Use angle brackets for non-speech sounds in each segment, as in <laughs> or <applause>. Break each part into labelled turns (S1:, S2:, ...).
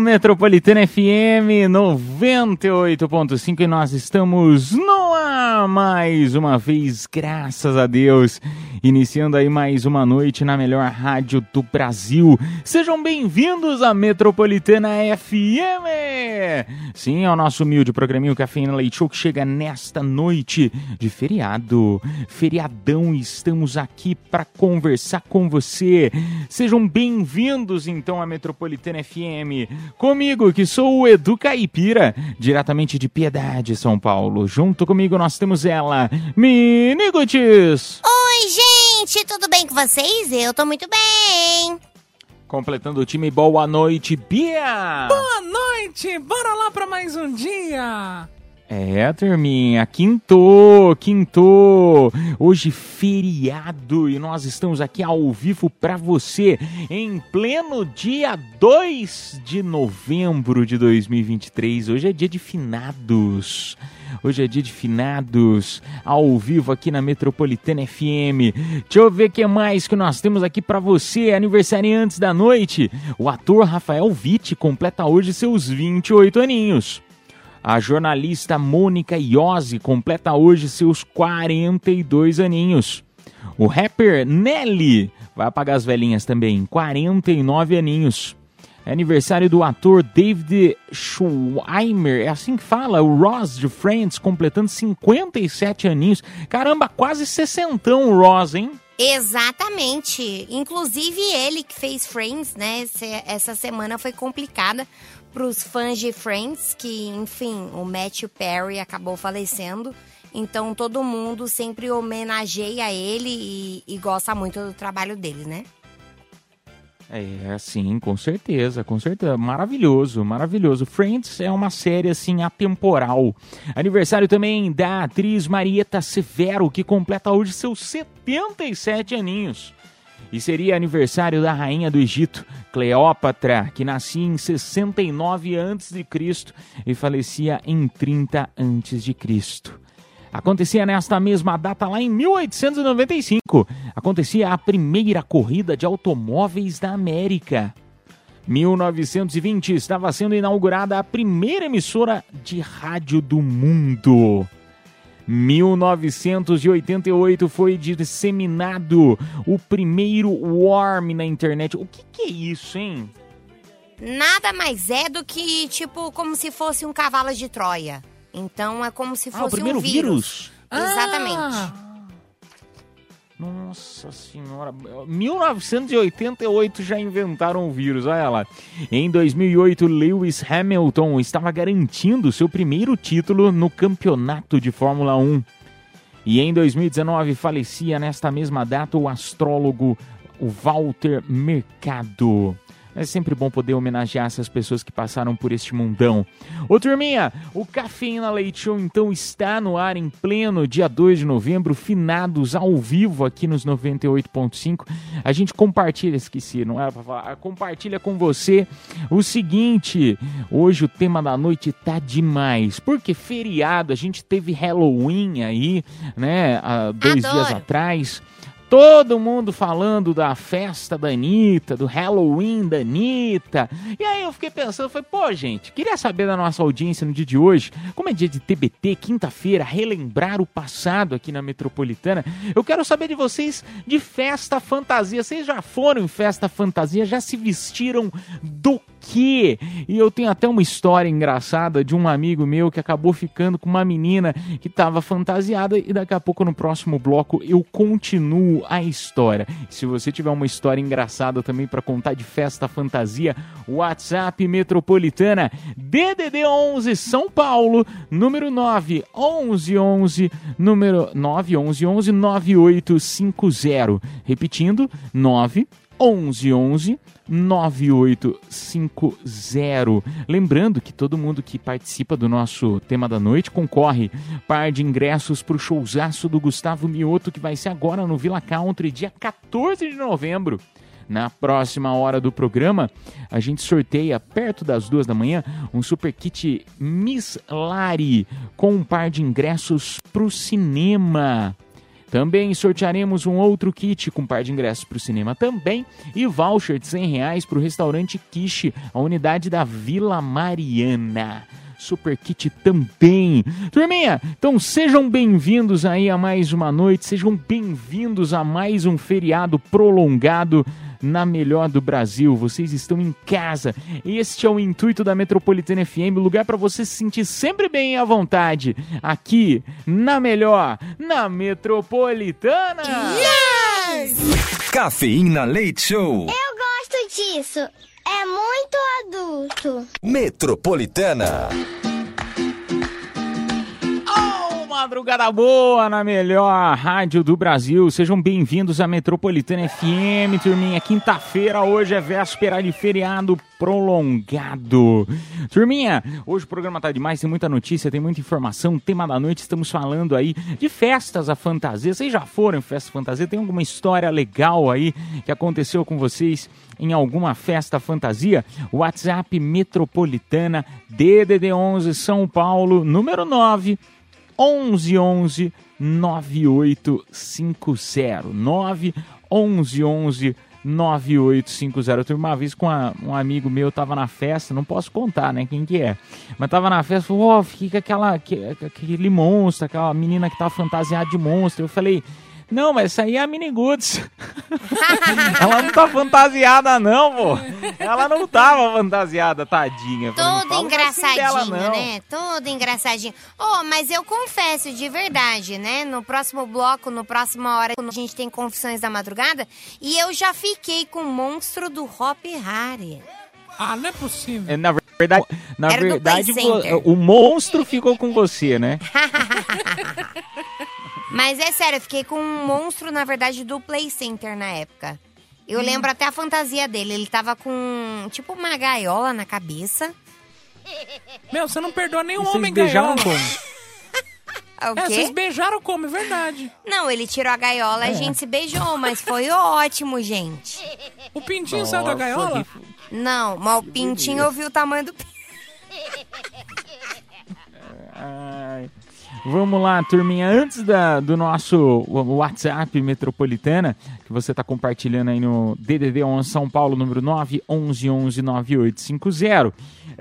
S1: Metropolitana FM 98.5 e nós estamos no ar mais uma vez, graças a Deus. Iniciando aí mais uma noite na melhor rádio do Brasil. Sejam bem-vindos à Metropolitana FM. Sim, é o nosso humilde programinho Cafeína Leite Show que chega nesta noite de feriado. Feriadão, estamos aqui para conversar com você. Sejam bem-vindos então à Metropolitana FM. Comigo, que sou o Edu Caipira, diretamente de Piedade, São Paulo. Junto comigo nós temos ela, Minigutis.
S2: Oi, gente, tudo bem com vocês? Eu tô muito bem.
S1: Completando o time, boa noite, Bia.
S3: Boa noite, bora lá pra mais um dia.
S1: É, turminha, quinto, quinto. Hoje feriado e nós estamos aqui ao vivo pra você em pleno dia 2 de novembro de 2023. Hoje é dia de finados. Hoje é dia de finados, ao vivo aqui na Metropolitana FM. Deixa eu ver o que mais que nós temos aqui pra você, aniversariantes da noite. O ator Rafael Witt completa hoje seus 28 aninhos. A jornalista Mônica Iose completa hoje seus 42 aninhos. O rapper Nelly vai apagar as velhinhas também, 49 aninhos. É aniversário do ator David Schweimer, é assim que fala, o Ross de Friends, completando 57 aninhos. Caramba, quase sessentão o Ross, hein?
S2: Exatamente. Inclusive ele que fez Friends, né? Essa semana foi complicada pros fãs de Friends, que, enfim, o Matthew Perry acabou falecendo. Então todo mundo sempre homenageia ele e, e gosta muito do trabalho dele, né?
S1: É, sim, com certeza, com certeza. Maravilhoso, maravilhoso. Friends é uma série, assim, atemporal. Aniversário também da atriz Marieta Severo, que completa hoje seus 77 aninhos. E seria aniversário da rainha do Egito, Cleópatra, que nascia em 69 a.C. e falecia em 30 a.C. Acontecia nesta mesma data lá em 1895. Acontecia a primeira corrida de automóveis da América. 1920 estava sendo inaugurada a primeira emissora de rádio do mundo. 1988 foi disseminado o primeiro worm na internet. O que, que é isso, hein?
S2: Nada mais é do que, tipo, como se fosse um cavalo de Troia. Então é como se
S1: Ah,
S2: fosse
S1: o primeiro
S2: um vírus.
S1: vírus.
S2: Exatamente.
S1: Nossa senhora, 1988 já inventaram o vírus, olha lá. Em 2008, Lewis Hamilton estava garantindo seu primeiro título no campeonato de Fórmula 1. E em 2019 falecia nesta mesma data o astrólogo Walter Mercado. É sempre bom poder homenagear essas pessoas que passaram por este mundão. Ô turminha, o Cafeína Leite Show então está no ar em pleno dia 2 de novembro, finados ao vivo aqui nos 98.5. A gente compartilha, esqueci, não era pra falar, compartilha com você o seguinte, hoje o tema da noite tá demais, porque feriado, a gente teve Halloween aí, né, há dois
S2: Adoro.
S1: dias atrás. Todo mundo falando da festa da Anitta, do Halloween da Anitta. E aí eu fiquei pensando, falei, pô, gente, queria saber da nossa audiência no dia de hoje, como é dia de TBT, quinta-feira, relembrar o passado aqui na Metropolitana. Eu quero saber de vocês de festa fantasia. Vocês já foram em festa fantasia? Já se vestiram do quê? E eu tenho até uma história engraçada de um amigo meu que acabou ficando com uma menina que estava fantasiada e daqui a pouco no próximo bloco eu continuo a história. Se você tiver uma história engraçada também para contar de festa fantasia, WhatsApp Metropolitana DDD 11 São Paulo, número 9 11 11 número 9 11 11 9850. Repetindo, 9 11 11 9850. Lembrando que todo mundo que participa do nosso tema da noite concorre par de ingressos para o showzaço do Gustavo Mioto que vai ser agora no Villa Country, dia 14 de novembro. Na próxima hora do programa, a gente sorteia, perto das duas da manhã, um super kit Miss Lari com um par de ingressos para o cinema. Também sortearemos um outro kit com um par de ingressos para o cinema também e voucher de 100 reais para o restaurante Quiche, a unidade da Vila Mariana. Super Kit também. Turminha, então sejam bem-vindos aí a mais uma noite, sejam bem-vindos a mais um feriado prolongado na melhor do Brasil. Vocês estão em casa. Este é o intuito da Metropolitana FM, lugar para você se sentir sempre bem à vontade. Aqui na melhor, na Metropolitana.
S4: Cafeína Leite Show.
S5: Eu gosto disso. É muito adulto.
S4: Metropolitana.
S1: Madrugada boa na melhor rádio do Brasil. Sejam bem-vindos à Metropolitana FM, turminha. Quinta-feira, hoje é véspera de feriado prolongado. Turminha, hoje o programa tá demais, tem muita notícia, tem muita informação. Tema da noite, estamos falando aí de festas à fantasia. Vocês já foram em festa fantasia? Tem alguma história legal aí que aconteceu com vocês em alguma festa fantasia? WhatsApp Metropolitana DDD 11 São Paulo, número 9 11 11 9850 9 11 11 9850. Eu tive uma vez com a- um amigo meu, tava na festa, não posso contar, né, quem que é. Mas tava na festa, falou, ó, fica aquela, que- aquele monstro, aquela menina que tá fantasiada de monstro. Eu falei, não, mas essa aí é a Mini Goods. <laughs> Ela não tá fantasiada, não, pô. Ela não tava fantasiada, tadinha. Eu falei, não
S2: Todo
S1: fala assim
S2: engraçadinho,
S1: dela,
S2: né? Todo engraçadinho. Oh, mas eu confesso de verdade, né? No próximo bloco, no próxima hora, quando a gente tem Confissões da Madrugada, e eu já fiquei com o monstro do Hop Harry.
S3: Ah, não é possível.
S1: É, Na verdade, na
S2: Era
S1: verdade o monstro ficou com você, né? <laughs>
S2: Mas é sério, eu fiquei com um monstro, na verdade, do Play Center na época. Eu
S1: Hum.
S2: lembro até a fantasia dele. Ele tava com, tipo, uma gaiola na cabeça.
S3: Meu, você não perdoa nenhum
S1: vocês
S3: homem
S1: beijaram
S3: gaiola.
S1: como? <laughs>
S2: O
S3: É,
S2: quê?
S3: vocês beijaram como, é verdade.
S2: Não, ele tirou a gaiola
S1: É.
S2: e a gente se beijou, mas foi ótimo, gente.
S3: O pintinho saiu da
S1: Nossa,
S3: gaiola?
S1: que-
S2: Não, mas o pintinho eu vi o tamanho do <laughs> pinto.
S1: Ai. Vamos lá, turminha. Antes da, do nosso WhatsApp Metropolitana, que você está compartilhando aí no DDD 11 São Paulo, número 9 11 11 9850.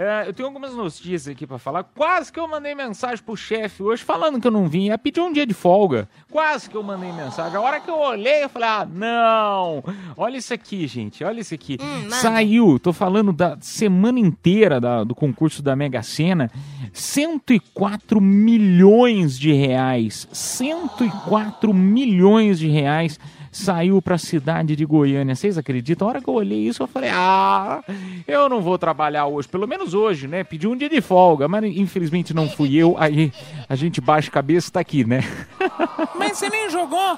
S1: É, eu tenho algumas notícias aqui para falar. Quase que eu mandei mensagem pro chefe hoje falando que eu não vim. Ia pedir um dia de folga. Quase que eu mandei mensagem. A hora que eu olhei, eu falei: ah, não. Olha isso aqui, gente. Olha isso aqui.
S2: manda.
S1: Saiu, tô falando da semana inteira da- do concurso da Mega Sena, 104 milhões de reais. 104 milhões de reais saiu para a cidade de Goiânia. Vocês acreditam? A hora que eu olhei isso, eu falei: "Ah, eu não vou trabalhar hoje, pelo menos hoje, né? Pedi um dia de folga, mas infelizmente não fui eu. Aí a gente baixa a cabeça e tá aqui, né? <laughs>
S3: Mas você nem jogou.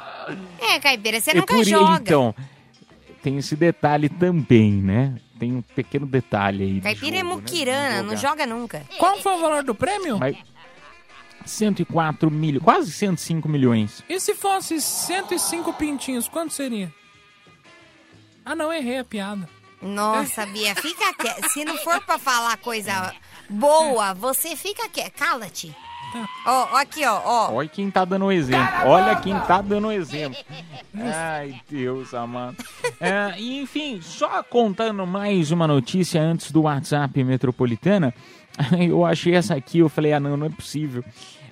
S2: É, Caipira, você
S1: É
S2: nunca
S1: por-
S2: joga.
S1: Então, tem esse detalhe também, né? Tem um pequeno detalhe aí.
S2: Caipira é
S1: jogo, né?
S2: muquirana,
S1: De
S2: não joga nunca.
S3: Qual foi o valor do prêmio?
S1: Mas 104 milhões, quase 105 milhões.
S3: E se fosse 105 pintinhos, quanto seria? Ah, não, errei a piada.
S2: Nossa, Bia, fica <laughs> quieta. Se não for pra falar coisa boa, você fica quieta. Cala-te. Ó, ó, aqui, ó, ó.
S1: Olha quem tá dando o exemplo. Olha quem tá dando o exemplo. Ai, Deus amado. <laughs> É, e, enfim, só contando mais uma notícia antes do WhatsApp Metropolitana. <laughs> Eu achei essa aqui, eu falei, ah, não, não é possível.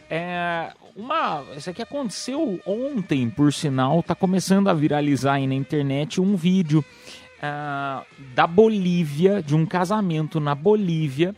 S1: É, uma, isso aqui aconteceu ontem, por sinal, tá começando a viralizar aí na internet um vídeo ah, da Bolívia, de um casamento na Bolívia,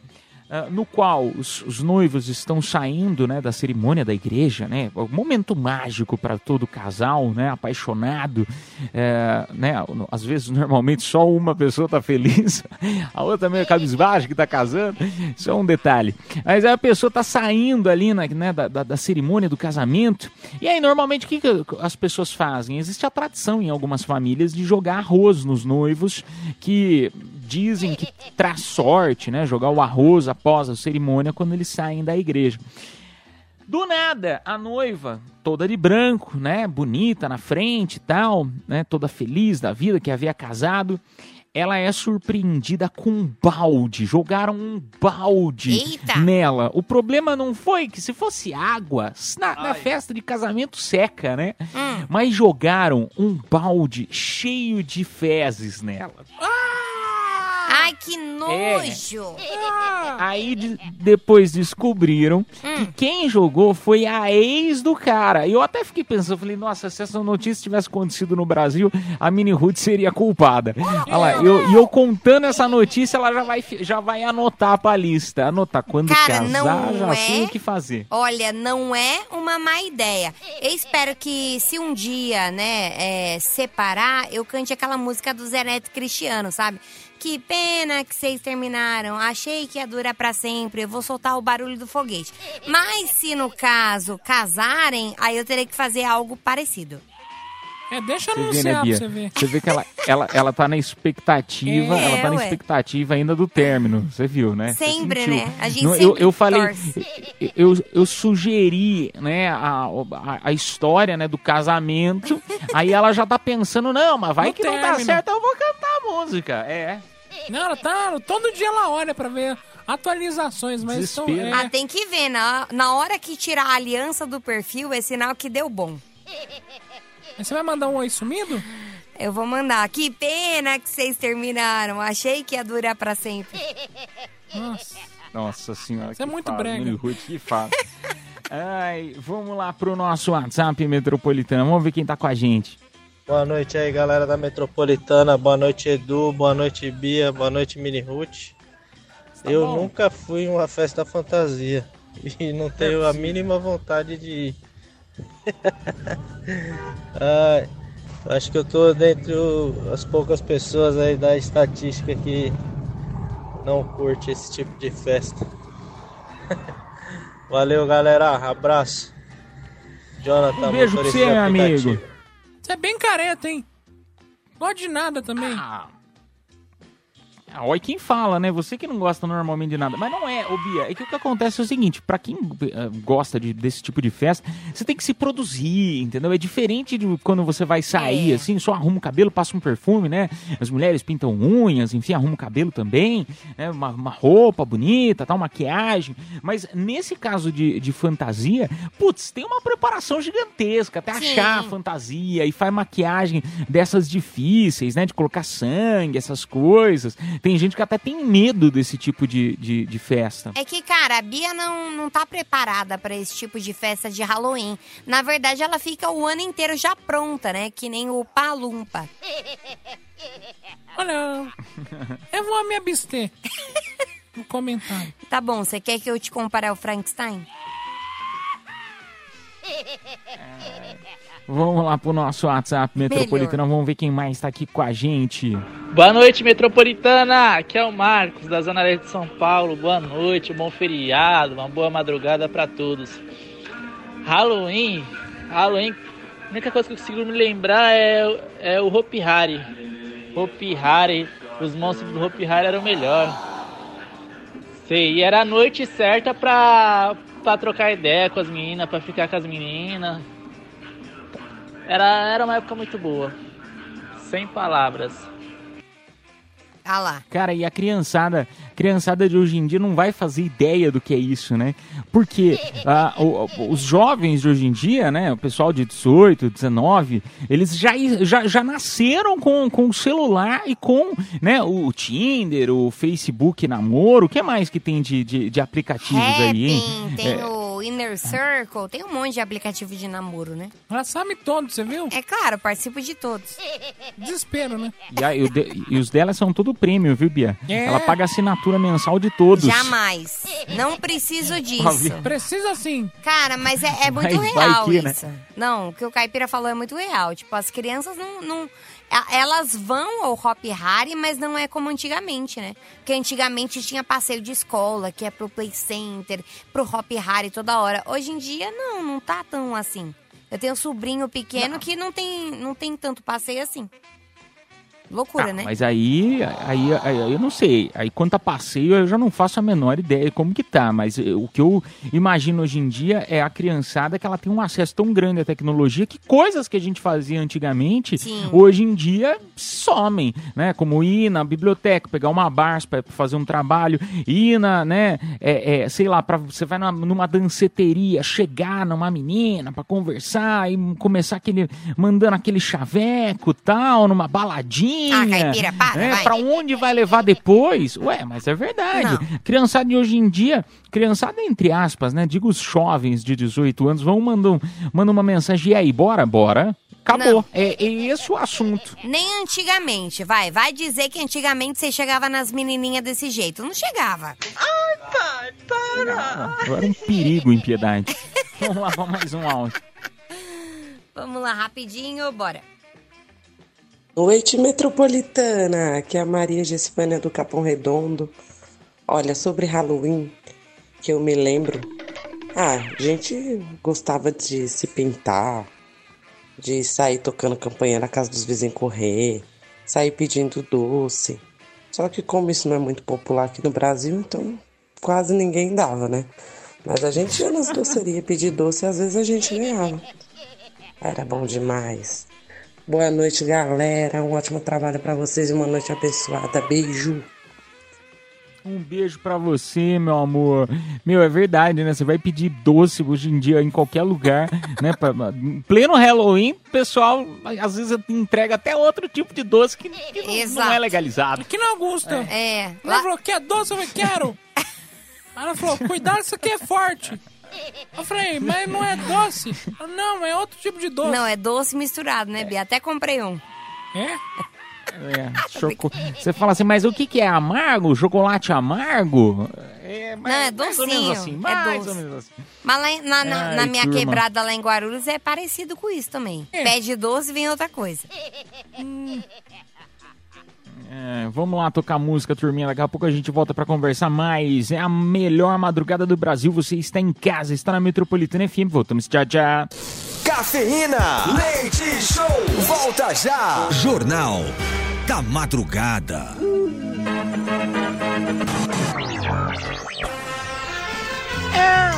S1: no qual os, os noivos estão saindo né, da cerimônia da igreja, né? Um momento mágico para todo casal, né? Apaixonado. É, né, às vezes, normalmente, só uma pessoa tá feliz, <laughs> a outra meio cabisbaixa que tá casando. É um detalhe. Mas aí a pessoa tá saindo ali na, né, da, da, da cerimônia do casamento. E aí, normalmente, o que, que as pessoas fazem? Existe a tradição em algumas famílias de jogar arroz nos noivos, que dizem que traz sorte, né? Jogar o arroz após a cerimônia quando eles saem da igreja. Do nada, a noiva, toda de branco, né? Bonita na frente e tal, né? Toda feliz da vida que havia casado. Ela é surpreendida com um balde. Jogaram um balde
S2: Eita!
S1: nela. O problema não foi que se fosse água, na, na festa de casamento seca, né?
S2: Hum.
S1: Mas jogaram um balde cheio de fezes nela.
S2: Ai, que nojo!
S1: Aí de- depois descobriram que quem jogou foi a ex do cara. E eu até fiquei pensando, falei, nossa, se essa notícia tivesse acontecido no Brasil, a Mini Ruth seria culpada. Olha lá, eu, e eu contando essa notícia, ela já vai, já vai anotar pra lista. Anotar quando
S2: Cara,
S1: casar,
S2: não
S1: já
S2: é.
S1: sei o que fazer.
S2: Olha, não é uma má ideia. Eu espero que se um dia, né, é, separar, eu cante aquela música do Zé Neto Cristiano, sabe? Que pena que vocês terminaram. Achei que ia durar pra sempre. Eu vou soltar o barulho do foguete. Mas se no caso casarem, aí eu terei que fazer algo parecido.
S3: É, deixa
S1: Você vê,
S3: anunciar
S1: né,
S3: pra você ver.
S1: Você vê que ela, ela, ela tá na expectativa,
S2: É,
S1: ela tá na
S2: ué.
S1: expectativa ainda do término. Você viu, né?
S2: Sempre, né? A gente
S1: Não, eu,
S2: sempre
S1: eu falei,
S2: torce.
S1: eu, eu sugeri, né, a, a, a história, né, do casamento. <laughs> aí ela já tá pensando, não, mas vai
S3: No
S1: que não dá
S3: término.
S1: certo, eu vou cantar a música. É.
S3: Não, ela tá. Todo dia ela olha pra ver atualizações, mas estão.
S1: Desespero.
S2: Ah, tem que ver. Na, na hora que tirar a aliança do perfil, é sinal que deu bom.
S3: Você vai mandar um oi sumido?
S2: Eu vou mandar. Que pena que vocês terminaram. Achei que ia durar pra sempre.
S3: Nossa.
S1: Nossa senhora.
S3: Isso é muito
S1: fase,
S3: brega.
S1: Que. <laughs> Ai, vamos lá pro nosso WhatsApp metropolitano. Vamos ver quem tá com a gente.
S6: Boa noite aí, galera da Metropolitana. Boa noite, Edu. Boa noite, Bia. Boa noite, Mini Ruth. Eu
S1: bom.
S6: nunca fui uma festa fantasia e não tenho a mínima vontade de ir. <laughs> Ai, acho que eu tô dentre o- as poucas pessoas aí da estatística que não curte esse tipo de festa. <laughs> Valeu, galera. Abraço. Jonathan,
S1: Um beijo pra você, meu amigo.
S3: Você é bem careta, hein? Gosto de nada também.
S1: Ah, ah, olha quem fala, né? Você que não gosta normalmente de nada. Mas não é, ô Bia. É que o que acontece é o seguinte: pra quem eh, gosta de- desse tipo de festa, você tem que se produzir, entendeu? É diferente de quando você vai sair,
S2: É.
S1: assim, só arruma o cabelo, passa um perfume, né? As mulheres pintam unhas, enfim, arruma o cabelo também, né? Uma, uma roupa bonita, tal, maquiagem. Mas nesse caso de, de fantasia, putz, tem uma preparação gigantesca até
S2: Sim.
S1: achar a fantasia e faz maquiagem dessas difíceis, né? De colocar sangue, essas coisas. Tem gente que até tem medo desse tipo de, de, de festa.
S2: É que, cara, a Bia não, não tá preparada pra esse tipo de festa de Halloween. Na verdade, ela fica o ano inteiro já pronta, né? Que nem o Palumpa.
S3: Olha, eu vou me abster no <laughs> comentário.
S2: Tá bom, você quer que eu te compare ao Frankenstein? <laughs>
S1: Vamos lá pro nosso WhatsApp metropolitano, vamos ver quem mais tá aqui com a gente.
S7: Boa noite, metropolitana! Aqui é o Marcos, da Zona Leste de São Paulo. Boa noite, um bom feriado, uma boa madrugada pra todos. Halloween, Halloween, a única coisa que eu consigo me lembrar é, é o Hopi Hari. Hopi Hari, os monstros do Hopi Hari eram o melhor. Sei, e era a noite certa pra, pra trocar ideia com as meninas, pra ficar com as meninas. Era, era uma época muito boa. Sem palavras.
S2: Ah lá.
S1: Cara, e a criançada, criançada de hoje em dia não vai fazer ideia do que é isso, né? Porque ah, o- os jovens de hoje em dia, né? O pessoal de 18, 19, eles já, já, já nasceram com, com o celular e com né, o Tinder, o Facebook namoro. O que mais que tem de, de, de aplicativos aí, hein?
S2: Tem
S1: É,
S2: o Inner Circle, tem um monte de aplicativo de namoro, né?
S3: Ela sabe todos, você viu?
S2: É claro, participo de todos.
S3: Desespero, né?
S1: E, a- e o de- e os dela são tudo prêmio, viu, Bia?
S3: É.
S1: Ela paga assinatura mensal de todos.
S2: Jamais. Não preciso disso.
S3: Precisa sim.
S2: Cara, mas é, é muito
S1: Mas vai
S2: real
S1: que, né?
S2: isso. Não, o que o Caipira falou é muito real. Tipo, as crianças não. não- a- elas vão ao Hop Harry, mas não é como antigamente, né? Porque antigamente tinha passeio de escola, que é pro Play Center, pro Hop Harry toda hora. Hoje em dia, não, não tá tão assim. Eu tenho um sobrinho pequeno que não tem, não tem tanto passeio assim. Loucura,
S1: Tá,
S2: né?
S1: Mas aí, aí, aí eu não sei. Aí quanto a passeio, eu já não faço a menor ideia de como que tá. Mas eh, o que eu imagino hoje em dia é a criançada que ela tem um acesso tão grande à tecnologia que coisas que a gente fazia antigamente, hoje em dia somem, né? Como ir na biblioteca, pegar uma barça para fazer um trabalho, ir na, né? É, é, sei lá, pra, você vai numa, numa danceteria, chegar numa menina para conversar e começar aquele mandando aquele chaveco tal, numa baladinha.
S2: Ah, caipira, para,
S1: né?
S2: vai.
S1: Pra onde vai levar depois? Ué, mas é verdade. Criançada de hoje em dia, criançada entre aspas, né? Digo os jovens de 18 anos, vão mandando mandam uma mensagem, e aí, bora, bora. Acabou.
S2: Não.
S1: É, é esse o assunto.
S2: Nem antigamente, vai. Vai dizer que antigamente você chegava nas menininhas desse jeito. Não chegava.
S8: Ai, pai, para!
S1: Agora um perigo, impiedade. <laughs> Vamos lá, vamos mais um áudio.
S2: Vamos lá, rapidinho, bora.
S9: Noite metropolitana, aqui é a Maria Gessipânia do Capão Redondo. Olha, sobre Halloween, que eu me lembro, ah, a gente gostava de se pintar, de sair tocando campanha na casa dos vizinhos correr, sair pedindo doce. Só que como isso não é muito popular aqui no Brasil, então quase ninguém dava, né? Mas a gente ia nas docerias pedir doce e às vezes a gente ganhava. Era bom demais. Boa noite, galera. Um ótimo trabalho pra vocês e uma noite abençoada. Beijo.
S1: Um beijo pra você, meu amor. Meu, é verdade, né? Você vai pedir doce hoje em dia em qualquer lugar, né? Pra, em pleno Halloween, o pessoal às vezes entrega até outro tipo de doce que, que não- não, é legalizado.
S3: Aqui na Augusta.
S2: É.
S3: Ela falou, quer doce? Eu falei, quero. <laughs> Ela falou, cuidado, isso aqui é forte. Eu falei, mas não é doce? Não, é outro tipo de doce.
S2: Não, é doce misturado, né, Bia? Até comprei um.
S3: É?
S1: É, choco... Você fala assim, mas o que, que é amargo? Chocolate amargo? É,
S2: Não, é
S1: mais ou
S2: docinho.
S1: menos assim,
S2: é
S1: mais
S2: doce.
S1: ou menos assim.
S2: Mas lá na, na-
S1: Ai,
S2: na minha
S1: turma.
S2: quebrada lá em Guarulhos é parecido com isso também. Pede doce e vem outra coisa.
S1: É, vamos lá tocar música, turminha. Daqui a pouco a gente volta pra conversar mais. É a melhor madrugada do Brasil. Você está em casa, está na Metropolitana FM. Voltamos, tchau, tchau.
S4: Cafeína. Leite Show. Volta já.
S10: Jornal da Madrugada.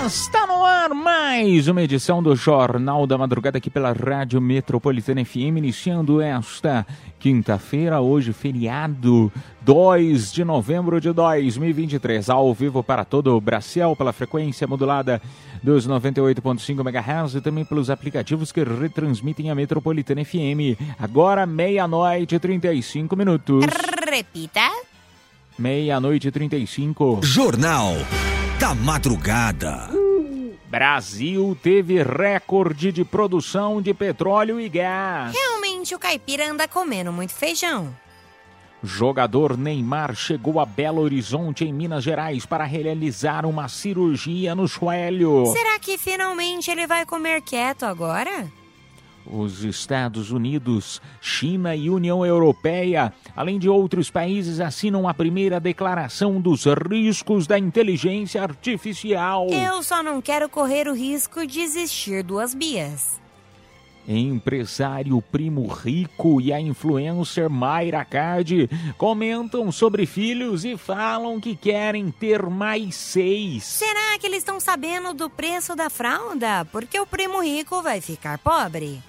S1: Está no ar mais uma edição do Jornal da Madrugada aqui pela Rádio Metropolitana FM, iniciando esta quinta-feira, hoje feriado, 2 de novembro de 2023, ao vivo para todo o Brasil, pela frequência modulada dos 98.5 MHz e também pelos aplicativos que retransmitem a Metropolitana FM. Agora, meia-noite e 35 minutos.
S2: Repita.
S1: Meia-noite e 35.
S10: Jornal da Madrugada.
S1: Brasil teve recorde de produção de petróleo e gás.
S2: Realmente o caipira anda comendo muito feijão.
S1: Jogador Neymar chegou a Belo Horizonte, em Minas Gerais, para realizar uma cirurgia no joelho.
S2: Será que finalmente ele vai comer quieto agora?
S1: Os Estados Unidos, China e União Europeia, além de outros países, assinam a primeira declaração dos riscos da inteligência artificial.
S2: Eu só não quero correr o risco de existir duas bias.
S1: Empresário Primo Rico e a influencer Mayra Card comentam sobre filhos e falam que querem ter mais seis.
S2: Será que eles estão sabendo do preço da fralda? Porque o primo rico vai ficar pobre.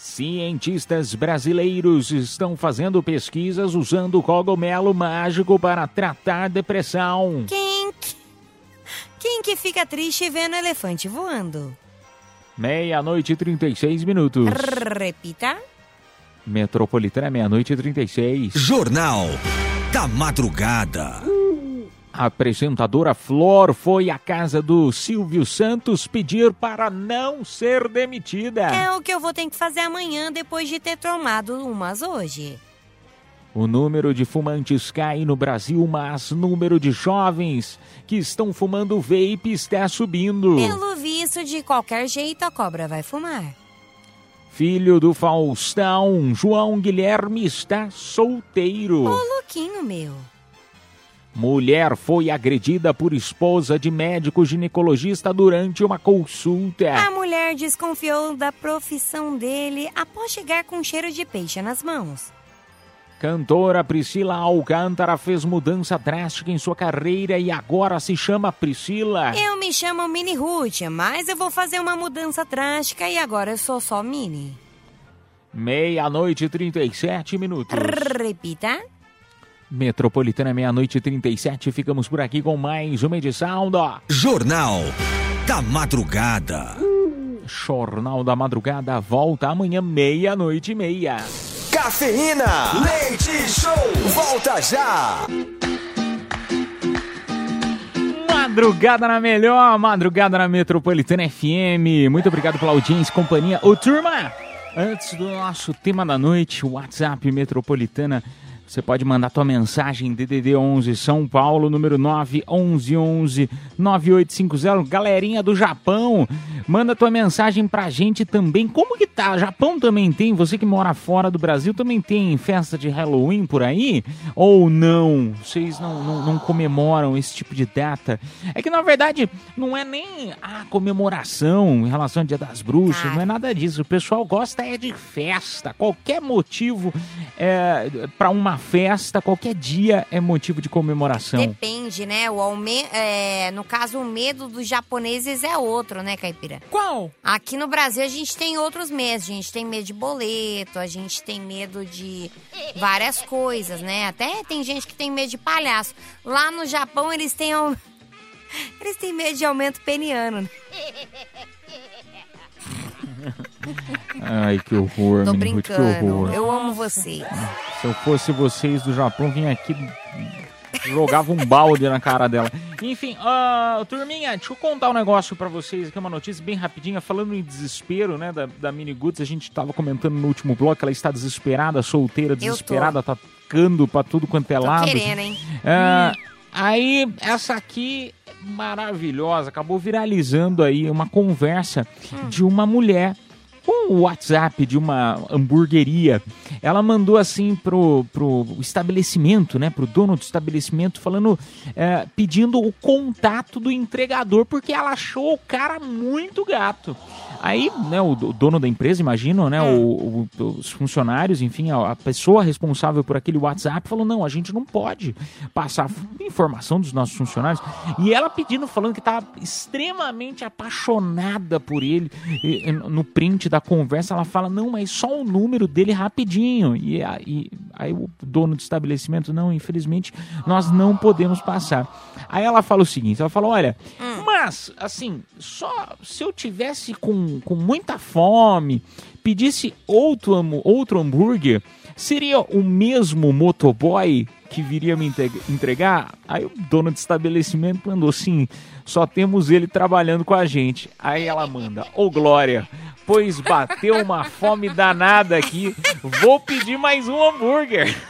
S1: Cientistas brasileiros estão fazendo pesquisas usando cogumelo mágico para tratar depressão.
S2: Quem que... Quem que fica triste vendo elefante voando?
S1: Meia-noite e 36 minutos.
S2: Repita.
S1: Metropolitana, meia-noite e 36.
S10: Jornal da Madrugada.
S1: A apresentadora Flor foi à casa do Silvio Santos pedir para não ser demitida.
S2: É o que eu vou ter que fazer amanhã depois de ter tomado umas hoje.
S1: O número de fumantes cai no Brasil, mas o número de jovens que estão fumando vape está subindo.
S2: Pelo visto, de qualquer jeito a cobra vai fumar.
S1: Filho do Faustão, João Guilherme está solteiro.
S2: Ô, louquinho meu.
S1: Mulher foi agredida por esposa de médico ginecologista durante uma consulta.
S2: A mulher desconfiou da profissão dele após chegar com cheiro de peixe nas mãos.
S1: Cantora Priscila Alcântara fez mudança drástica em sua carreira e agora se chama Priscila.
S2: Eu me chamo Mini Ruth, mas eu vou fazer uma mudança drástica e agora eu sou só Mini.
S1: Meia-noite e 37 minutos.
S2: Repita.
S1: Metropolitana, meia-noite e 37. Ficamos por aqui com mais uma edição do
S10: Jornal da Madrugada.
S1: Jornal da Madrugada volta amanhã, meia-noite e meia.
S4: Cafeína, leite show, volta já.
S1: Madrugada na melhor, madrugada na Metropolitana FM. Muito obrigado pela audiência e companhia. Ô, turma, antes do nosso tema da noite, WhatsApp Metropolitana, você pode mandar tua mensagem DDD 11 São Paulo, número 911 9850. Galerinha do Japão, manda tua mensagem pra gente também. Como que tá? Japão também tem, você que mora fora do Brasil, também tem festa de Halloween por aí? Ou não? Vocês não, não, não comemoram esse tipo de data? É que na verdade não é nem a comemoração em relação ao Dia das Bruxas, não é nada disso. O pessoal gosta é de festa. Qualquer motivo é, para uma festa, qualquer dia é motivo de comemoração.
S2: Depende, né? O aume... é, no caso, o medo dos japoneses é outro, né, Caipira?
S3: Qual?
S2: Aqui no Brasil a gente tem outros medos. A gente tem medo de boleto, a gente tem medo de várias coisas, né? Até tem gente que tem medo de palhaço. Lá no Japão eles têm <laughs> eles têm medo de aumento peniano. né? <laughs>
S1: Ai, que horror,
S2: Tô
S1: menino, que horror.
S2: Eu amo vocês.
S1: Se eu fosse vocês do Japão, vinha aqui jogava um balde na cara dela. Enfim, ah, turminha, deixa eu contar um negócio pra vocês aqui, uma notícia bem rapidinha, falando em desespero, né, da, da Mini Goods, a gente tava comentando no último bloco, ela está desesperada, solteira, desesperada, tá tacando pra tudo quanto é
S2: Tô
S1: lado.
S2: querendo, hein?
S1: Ah, Aí, essa aqui, maravilhosa, acabou viralizando aí uma conversa de uma mulher com o WhatsApp de uma hamburgueria. Ela mandou assim pro, pro estabelecimento, né, pro dono do estabelecimento, falando, é, pedindo o contato do entregador, porque ela achou o cara muito gato. Aí, né, o do- dono da empresa, imagino, né, o- o- os funcionários, enfim, a, a pessoa responsável por aquele WhatsApp falou, não, a gente não pode passar informação dos nossos funcionários. E ela pedindo, falando que estava extremamente apaixonada por ele. No print da conversa, ela fala, não, mas só o número dele rapidinho. E, a- e aí o dono do estabelecimento, não, infelizmente, nós não podemos passar. Aí ela fala o seguinte, ela fala, olha, mas, assim, só se eu tivesse com, com muita fome, pedisse outro, outro hambúrguer, seria o mesmo motoboy que viria me entre- entregar? Aí o dono do estabelecimento mandou assim, só temos ele trabalhando com a gente. Aí ela manda, ô Glória, pois bateu uma fome danada aqui, vou pedir mais um hambúrguer. <laughs>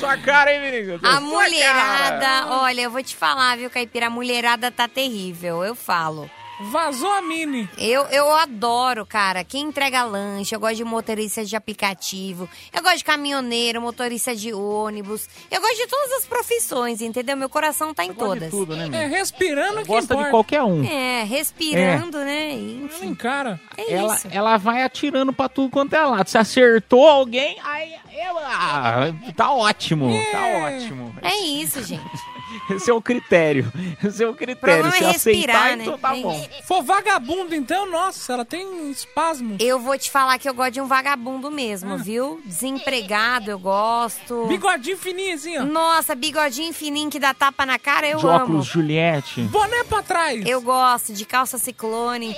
S1: Sua cara, hein, menino?
S2: A mulherada,
S1: cara.
S2: olha, eu vou te falar, viu, Caipira? A mulherada tá terrível, eu falo.
S3: Vazou a Mini.
S2: Eu, eu adoro, cara, quem entrega lanche, eu gosto de motorista de aplicativo, eu gosto de caminhoneiro, motorista de ônibus, eu gosto de todas as profissões, entendeu? Meu coração tá em todas.
S1: tudo, né,
S3: É, respirando que
S1: Gosta de
S3: importa.
S1: qualquer um.
S2: É, respirando, né? Enfim.
S3: Cara,
S2: é
S1: ela,
S2: isso.
S1: ela vai atirando pra tudo quanto é lado. Se acertou alguém, aí ela. Tá ótimo, tá ótimo.
S2: É isso, gente.
S1: Esse é o critério. Esse é o critério.
S2: problema
S1: Se
S2: é respirar,
S1: aceitar,
S2: né?
S1: então tá
S2: É
S1: bom.
S3: For vagabundo, então, nossa, ela tem espasmo.
S2: Eu vou te falar que eu gosto de um vagabundo mesmo, viu? Desempregado, eu gosto.
S3: Bigodinho fininho assim, ó.
S2: Nossa, bigodinho fininho que dá tapa na cara, eu
S1: De
S2: amo.
S1: óculos Juliette.
S3: Boné pra trás.
S2: Eu gosto de calça ciclone.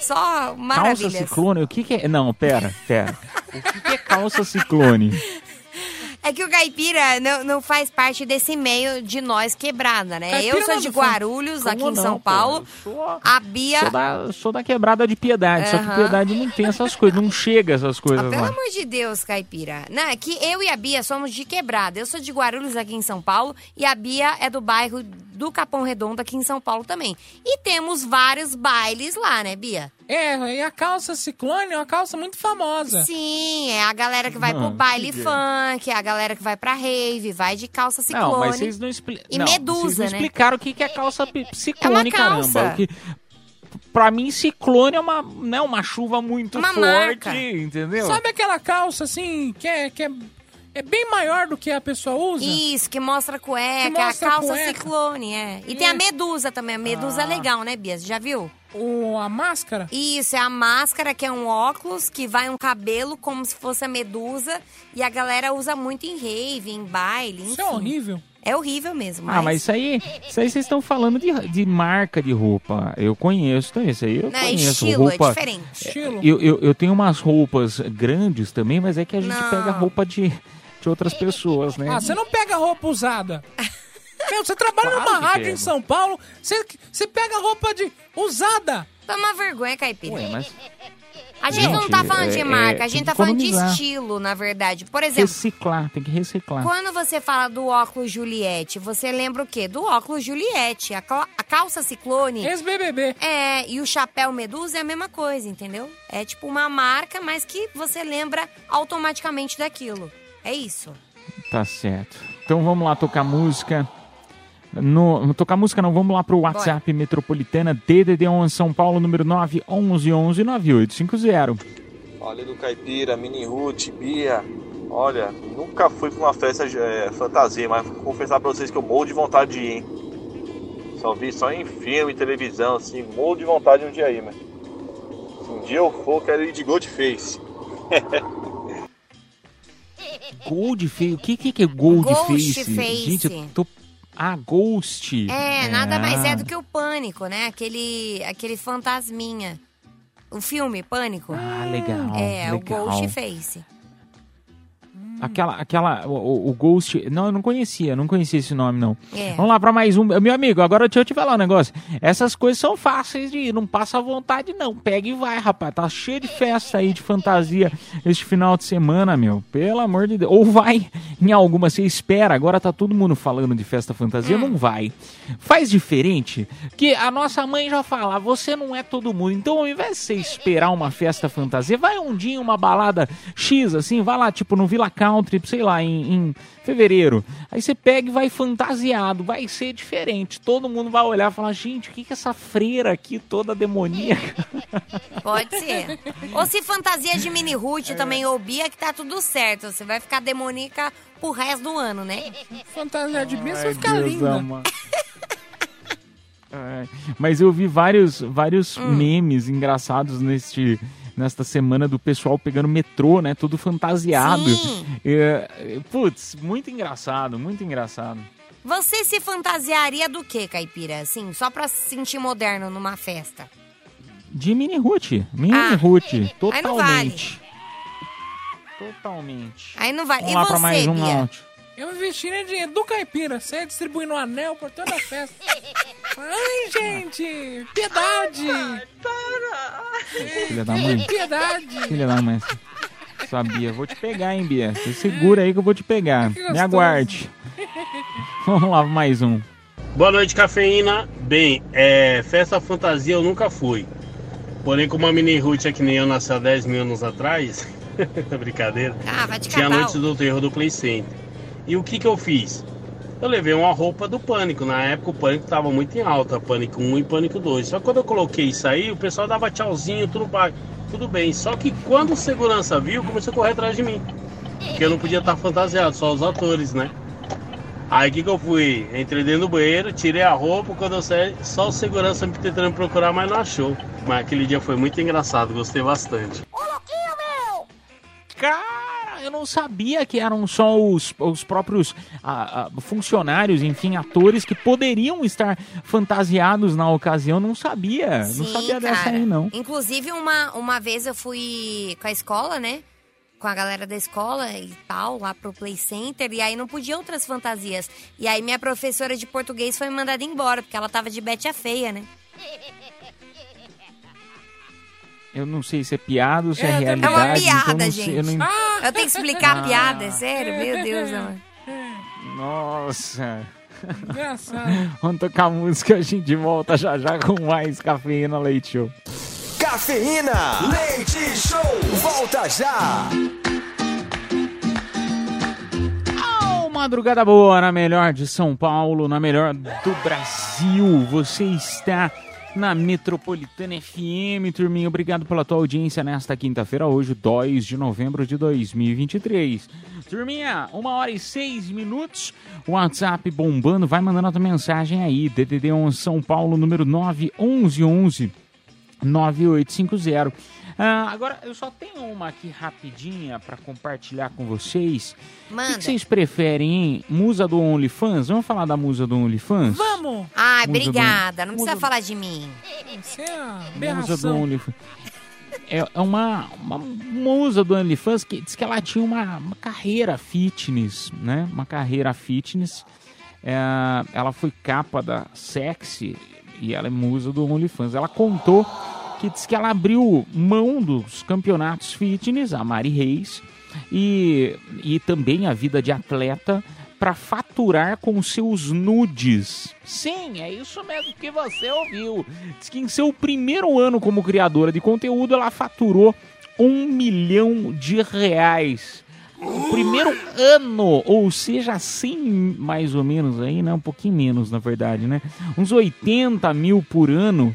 S2: Só
S1: Calça
S2: maravilhas.
S1: ciclone, o que, que é? Não, pera, pera. O que, que é calça ciclone? <laughs>
S2: É que o caipira não, não faz parte desse meio de nós quebrada, né?
S1: Caipira
S2: eu sou de. Guarulhos, aqui em
S1: não,
S2: São? Paulo. A Bia.
S1: Sou da, sou da quebrada de piedade, só que piedade não tem essas coisas, não chega essas coisas
S2: Ah, pelo
S1: lá.
S2: amor de Deus, caipira. Não, é que eu e a Bia somos de quebrada. Eu sou de Guarulhos, aqui em São Paulo, e a Bia é do bairro do Capão Redondo, aqui em São Paulo também. E temos vários bailes lá, né, Bia?
S3: É, e a calça ciclone é uma calça muito famosa.
S2: Sim, é a galera que vai pro
S1: Não,
S2: baile
S1: que-
S2: funk, é a galera que vai pra rave, vai de calça ciclone.
S1: Não, mas vocês não, expli
S2: E
S1: não,
S2: medusa,
S1: vocês não
S2: né?
S1: explicaram o que que é calça pi- ciclone,
S2: calça.
S1: caramba. Que... Pra mim, ciclone é uma, né, uma chuva muito
S2: Uma
S1: forte,
S2: marca.
S1: entendeu?
S3: Sabe aquela calça assim, que é, que é, é bem maior do que a pessoa usa?
S2: Isso, que mostra a cueca,
S3: Que mostra
S2: a
S3: a
S2: calça
S3: cueca.
S2: ciclone, é. E tem a medusa também, a medusa é
S3: Ah.
S2: legal, né, Bia? Você já viu?
S3: O, a máscara?
S2: Isso, é a máscara, que é um óculos, que vai um cabelo como se fosse a medusa. E a galera usa muito em rave, em baile, enfim.
S3: Isso é horrível.
S2: É horrível mesmo,
S1: Ah, mas isso aí, isso aí vocês estão falando de, de marca de roupa. Eu conheço, então isso aí eu
S2: Não, é
S1: conheço.
S2: estilo, é
S1: roupa,
S2: diferente.
S3: Estilo.
S1: Eu, eu, eu tenho umas roupas grandes também, mas é que a gente
S2: Não.
S1: pega roupa de, outras pessoas, né?
S3: Ah, você não pega roupa usada. <laughs> Meu, você trabalha
S1: Claro
S3: numa rádio
S1: pego.
S3: em São Paulo, você, você pega roupa de usada.
S2: Toma vergonha, caipira.
S1: Ué, mas
S2: A gente, não tá
S1: Gente,
S2: falando
S1: é-
S2: de
S1: é,
S2: marca, a gente tá falando de
S1: economizar.
S2: estilo, na verdade. Por exemplo,
S1: reciclar, tem que reciclar.
S2: Quando você fala do óculos Juliette, você lembra o quê? Do óculos Juliette. A, a calça ciclone.
S3: Ex-BBB.
S2: É, e o chapéu medusa é a mesma coisa, entendeu? É tipo uma marca, mas que você lembra automaticamente daquilo. É isso.
S1: Tá certo. Então vamos lá tocar música. No, tocar música não, vamos lá pro WhatsApp Metropolitana DDD11 São Paulo, número 911 9850.
S11: Olha do Caipira, Mini Ruth, Bia. Olha, nunca fui pra uma festa é, fantasia, mas vou confessar pra vocês que eu morro de vontade de ir, hein? Só vi só em filme, televisão, assim, morro de vontade de um dia aí, mas. Se um dia eu for, quero ir de Goldface. <laughs>
S1: Goldface, o que, que é Goldface?
S2: Ghostface.
S1: Gente, eu tô... Ah, Ghost.
S2: É, nada mais é
S1: Ah.
S2: do que o Pânico, né? Aquele, aquele fantasminha. O filme Pânico.
S1: Ah, legal,
S2: É, o
S1: legal.
S2: Ghostface.
S1: Aquela, aquela, o, o- Ghost. Não, eu não conhecia, não conhecia esse nome, não.
S2: É.
S1: Vamos lá pra mais um. Meu amigo, agora deixa eu te falar um negócio. Essas coisas são fáceis de ir, não passa vontade, não. Pega e vai, rapaz. Tá cheio de festa aí de fantasia este final de semana, meu. Pelo amor de Deus. Ou vai em alguma, você espera. Agora tá todo mundo falando de festa fantasia, não vai. Faz diferente. Que a nossa mãe já fala, você não é todo mundo. Então, ao invés de você esperar uma festa fantasia, vai um dia em uma balada X, assim, vai lá, tipo, no Villa Country, sei lá, em, em fevereiro. Aí você pega e vai fantasiado, vai ser diferente. Todo mundo vai olhar e falar, gente, o que que é essa freira aqui toda demoníaca? <laughs>
S2: Pode ser. Ou se fantasia de mini
S1: É.
S2: Ruth também ou Bia, que tá tudo certo. Você vai ficar demoníaca pro resto do ano, né?
S3: Fantasia de
S1: Ai,
S3: vai ficar
S1: Deus
S3: linda.
S1: Mas eu vi vários, vários
S2: Hum.
S1: memes engraçados neste, nesta semana do pessoal pegando metrô, né? Tudo fantasiado.
S2: Sim.
S1: É, putz, muito engraçado, muito engraçado.
S2: Você se fantasiaria do que, caipira? Assim, só pra se sentir moderno numa festa.
S1: De mini Ruth. Mini
S2: Ah,
S1: Ruth.
S2: aí não
S1: Totalmente. Totalmente.
S2: Aí não vale.
S1: Vamos
S2: e
S1: lá
S2: você,
S1: pra mais um
S2: Bia?
S1: out.
S3: Eu me vestindo de do caipira, você distribuindo um anel por toda a festa. <laughs> Ai, gente, piedade!
S1: Filha da mãe.
S3: Piedade!
S1: Filha da mãe. Sabia, vou te pegar, hein, Bia. Você segura aí que eu vou te pegar. Me aguarde. <laughs> Vamos lá, mais um.
S12: Boa noite, cafeína. Bem, é, festa fantasia eu nunca fui. Porém, como a mini Ruth é que nem eu nasci há 10 mil anos atrás, <laughs> brincadeira,
S2: Ah, vai te
S12: tinha a noite do terror do Play Center. E o que que eu fiz? Eu levei uma roupa do Pânico. Na época o Pânico tava muito em alta, Pânico 1 e Pânico 2. Só que quando eu coloquei isso aí, o pessoal dava tchauzinho, tudo, tudo bem. Só que quando o segurança viu, começou a correr atrás de mim. Porque eu não podia estar fantasiado, só os atores, né? Aí o que, que eu fui? Entrei dentro do banheiro, tirei a roupa, quando eu saí, só o segurança me tentando procurar, mas não achou. Mas aquele dia foi muito engraçado, gostei bastante.
S1: Eu não sabia que eram só os, os próprios ah, ah, funcionários, enfim, atores que poderiam estar fantasiados na ocasião. Não sabia. não
S2: Sim,
S1: sabia dessa
S2: cara.
S1: aí, não.
S2: Inclusive, uma, uma vez eu fui com a escola, né? com a galera da escola e tal, lá pro Play Center, e aí não podia outras fantasias. E aí minha professora de português foi mandada embora, porque ela tava de Bete a Feia, né?
S1: Eu não sei se é piada ou se é,
S2: É, é
S1: realidade.
S2: uma
S1: então eu
S2: piada,
S1: não sei, eu não-
S2: tenho que explicar
S1: Ah.
S2: a piada, é sério? Meu Deus, amor.
S1: Nossa.
S3: Engraçado.
S1: Vamos tocar música, a gente volta já já com mais Cafeína Leite Show.
S4: Cafeína, leite show, volta já.
S1: Oh, madrugada boa na melhor de São Paulo, na melhor do Brasil. Você está na Metropolitana FM, turminha. Obrigado pela tua audiência nesta quinta-feira, hoje, 2 de novembro de 2023. Turminha, uma hora e seis minutos. WhatsApp bombando, vai mandando a tua mensagem aí. DDD 11 São Paulo, número 911 9850. Ah, agora, eu só tenho uma aqui rapidinha para compartilhar com vocês. O que
S2: Manda.
S1: que vocês preferem, hein? Musa do OnlyFans? Vamos falar da musa do OnlyFans?
S3: Vamos!
S2: Ai,
S1: Musa do-
S2: obrigada. Não precisa falar de mim.
S3: Isso é
S1: Musa do. OnlyFans. É, é uma, uma musa do OnlyFans que diz que ela tinha uma, uma carreira fitness, né? Uma carreira fitness. É, ela foi capa da Sexy e ela é musa do OnlyFans. Ela contou que diz que ela abriu mão dos campeonatos fitness, a Mari Reis, e, e também a vida de atleta para faturar com seus nudes. Sim, é isso mesmo que você ouviu. Diz que em seu primeiro ano como criadora de conteúdo, ela faturou um milhão de reais. O primeiro ano, ou seja, 100 mais ou menos aí, né? Um pouquinho menos, na verdade, né? Uns 80 mil por ano,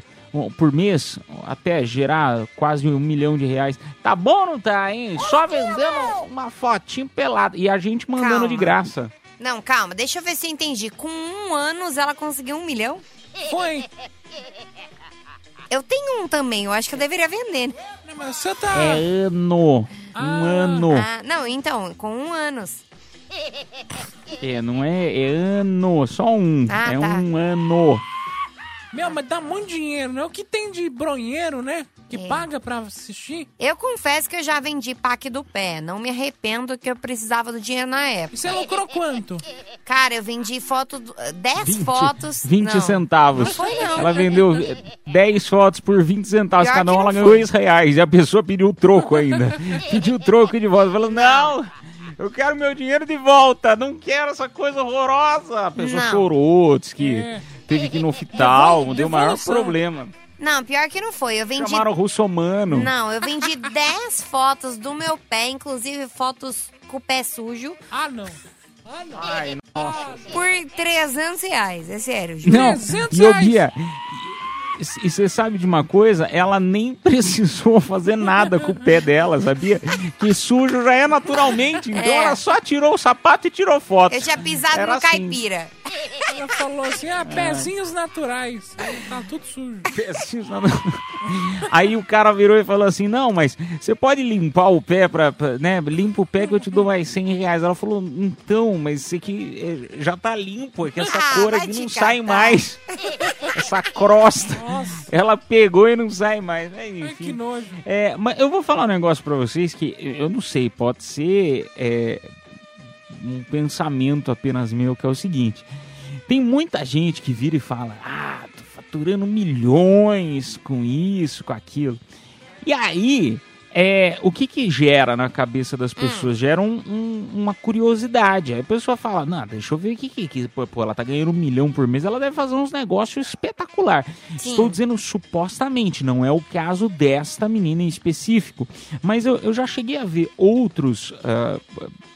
S1: por mês, até gerar quase um milhão de reais. Tá bom ou não tá, hein? Só vendendo uma fotinho pelada. E a gente mandando
S2: Calma.
S1: de graça.
S2: Não, calma, deixa eu ver se eu entendi. Com um anos ela conseguiu um milhão?
S3: Foi.
S2: Eu tenho um também, eu acho que eu deveria vender. né?
S3: Não, mas você tá.
S1: É ano. Um ano.
S2: Ah, não, então, com um anos.
S1: É, não é, é ano. Só um.
S2: Ah,
S1: é
S2: tá.
S1: um ano.
S3: Meu, mas dá muito dinheiro, né? O que tem de bronheiro, né? Que
S2: É.
S3: paga pra assistir.
S2: Eu confesso que eu já vendi pack do pé. Não me arrependo que eu precisava do dinheiro na época.
S3: E você lucrou quanto?
S2: Cara, eu vendi foto, do- 10
S1: 20,
S2: fotos.
S1: 20
S2: não.
S1: centavos.
S2: Não foi, não.
S1: Ela vendeu 10 fotos por 20 centavos
S2: Pior
S1: cada uma,
S2: não
S1: ela ganhou
S2: foi.
S1: 2 reais. E a pessoa pediu o troco ainda. <laughs> pediu o troco de volta. Falou, não, eu quero meu dinheiro de volta. Não quero essa coisa horrorosa. A pessoa
S2: Não.
S1: chorou, disse que
S2: É.
S1: teve que ir no hospital,
S2: Devol-
S1: deu o maior problema.
S2: Não, pior que não foi. Eu vendi.
S1: Chamaram o russomano.
S2: Não, eu vendi <laughs> 10 fotos do meu pé, inclusive fotos com o pé sujo.
S3: Ah, não. Ah, não.
S1: Ai, nossa.
S2: Por 300 reais, é sério. juro.
S1: Não, e ô Bia, e você sabe de uma coisa? Ela nem <laughs> precisou fazer nada com o pé dela, sabia? Que sujo já é naturalmente. Então
S2: É.
S1: ela só tirou o sapato e tirou foto.
S2: Eu tinha pisado
S1: Era
S2: no
S1: assim.
S3: Ela falou assim: ah, pezinhos naturais. Tá tudo sujo.
S1: Pezinhos Aí o cara virou e falou assim: Não, mas você pode limpar o pé pra, pra- né? Limpa o pé que eu te dou mais 100 reais. Ela falou: Então, mas isso aqui é, já tá limpo, é que essa
S2: Ah,
S1: cor aqui não sai
S2: catar.
S1: mais. <laughs> Essa crosta. Ela pegou e não sai mais. né?
S3: Ai, que
S1: Enfim.
S3: nojo.
S1: É, mas eu vou falar um negócio pra vocês que eu não sei, pode ser é, um pensamento apenas meu, que é o seguinte. Tem muita gente que vira e fala, ah, tô faturando milhões com isso, com aquilo. E aí, é, o que que gera na cabeça das pessoas? Gera um- um- uma curiosidade. Aí a pessoa fala, não, deixa eu ver o que que... que pô, ela tá ganhando um milhão por mês, ela deve fazer uns negócios espetacular.
S2: Sim.
S1: Estou dizendo supostamente, não é o caso desta menina em específico. Mas eu, eu já cheguei a ver outros ah,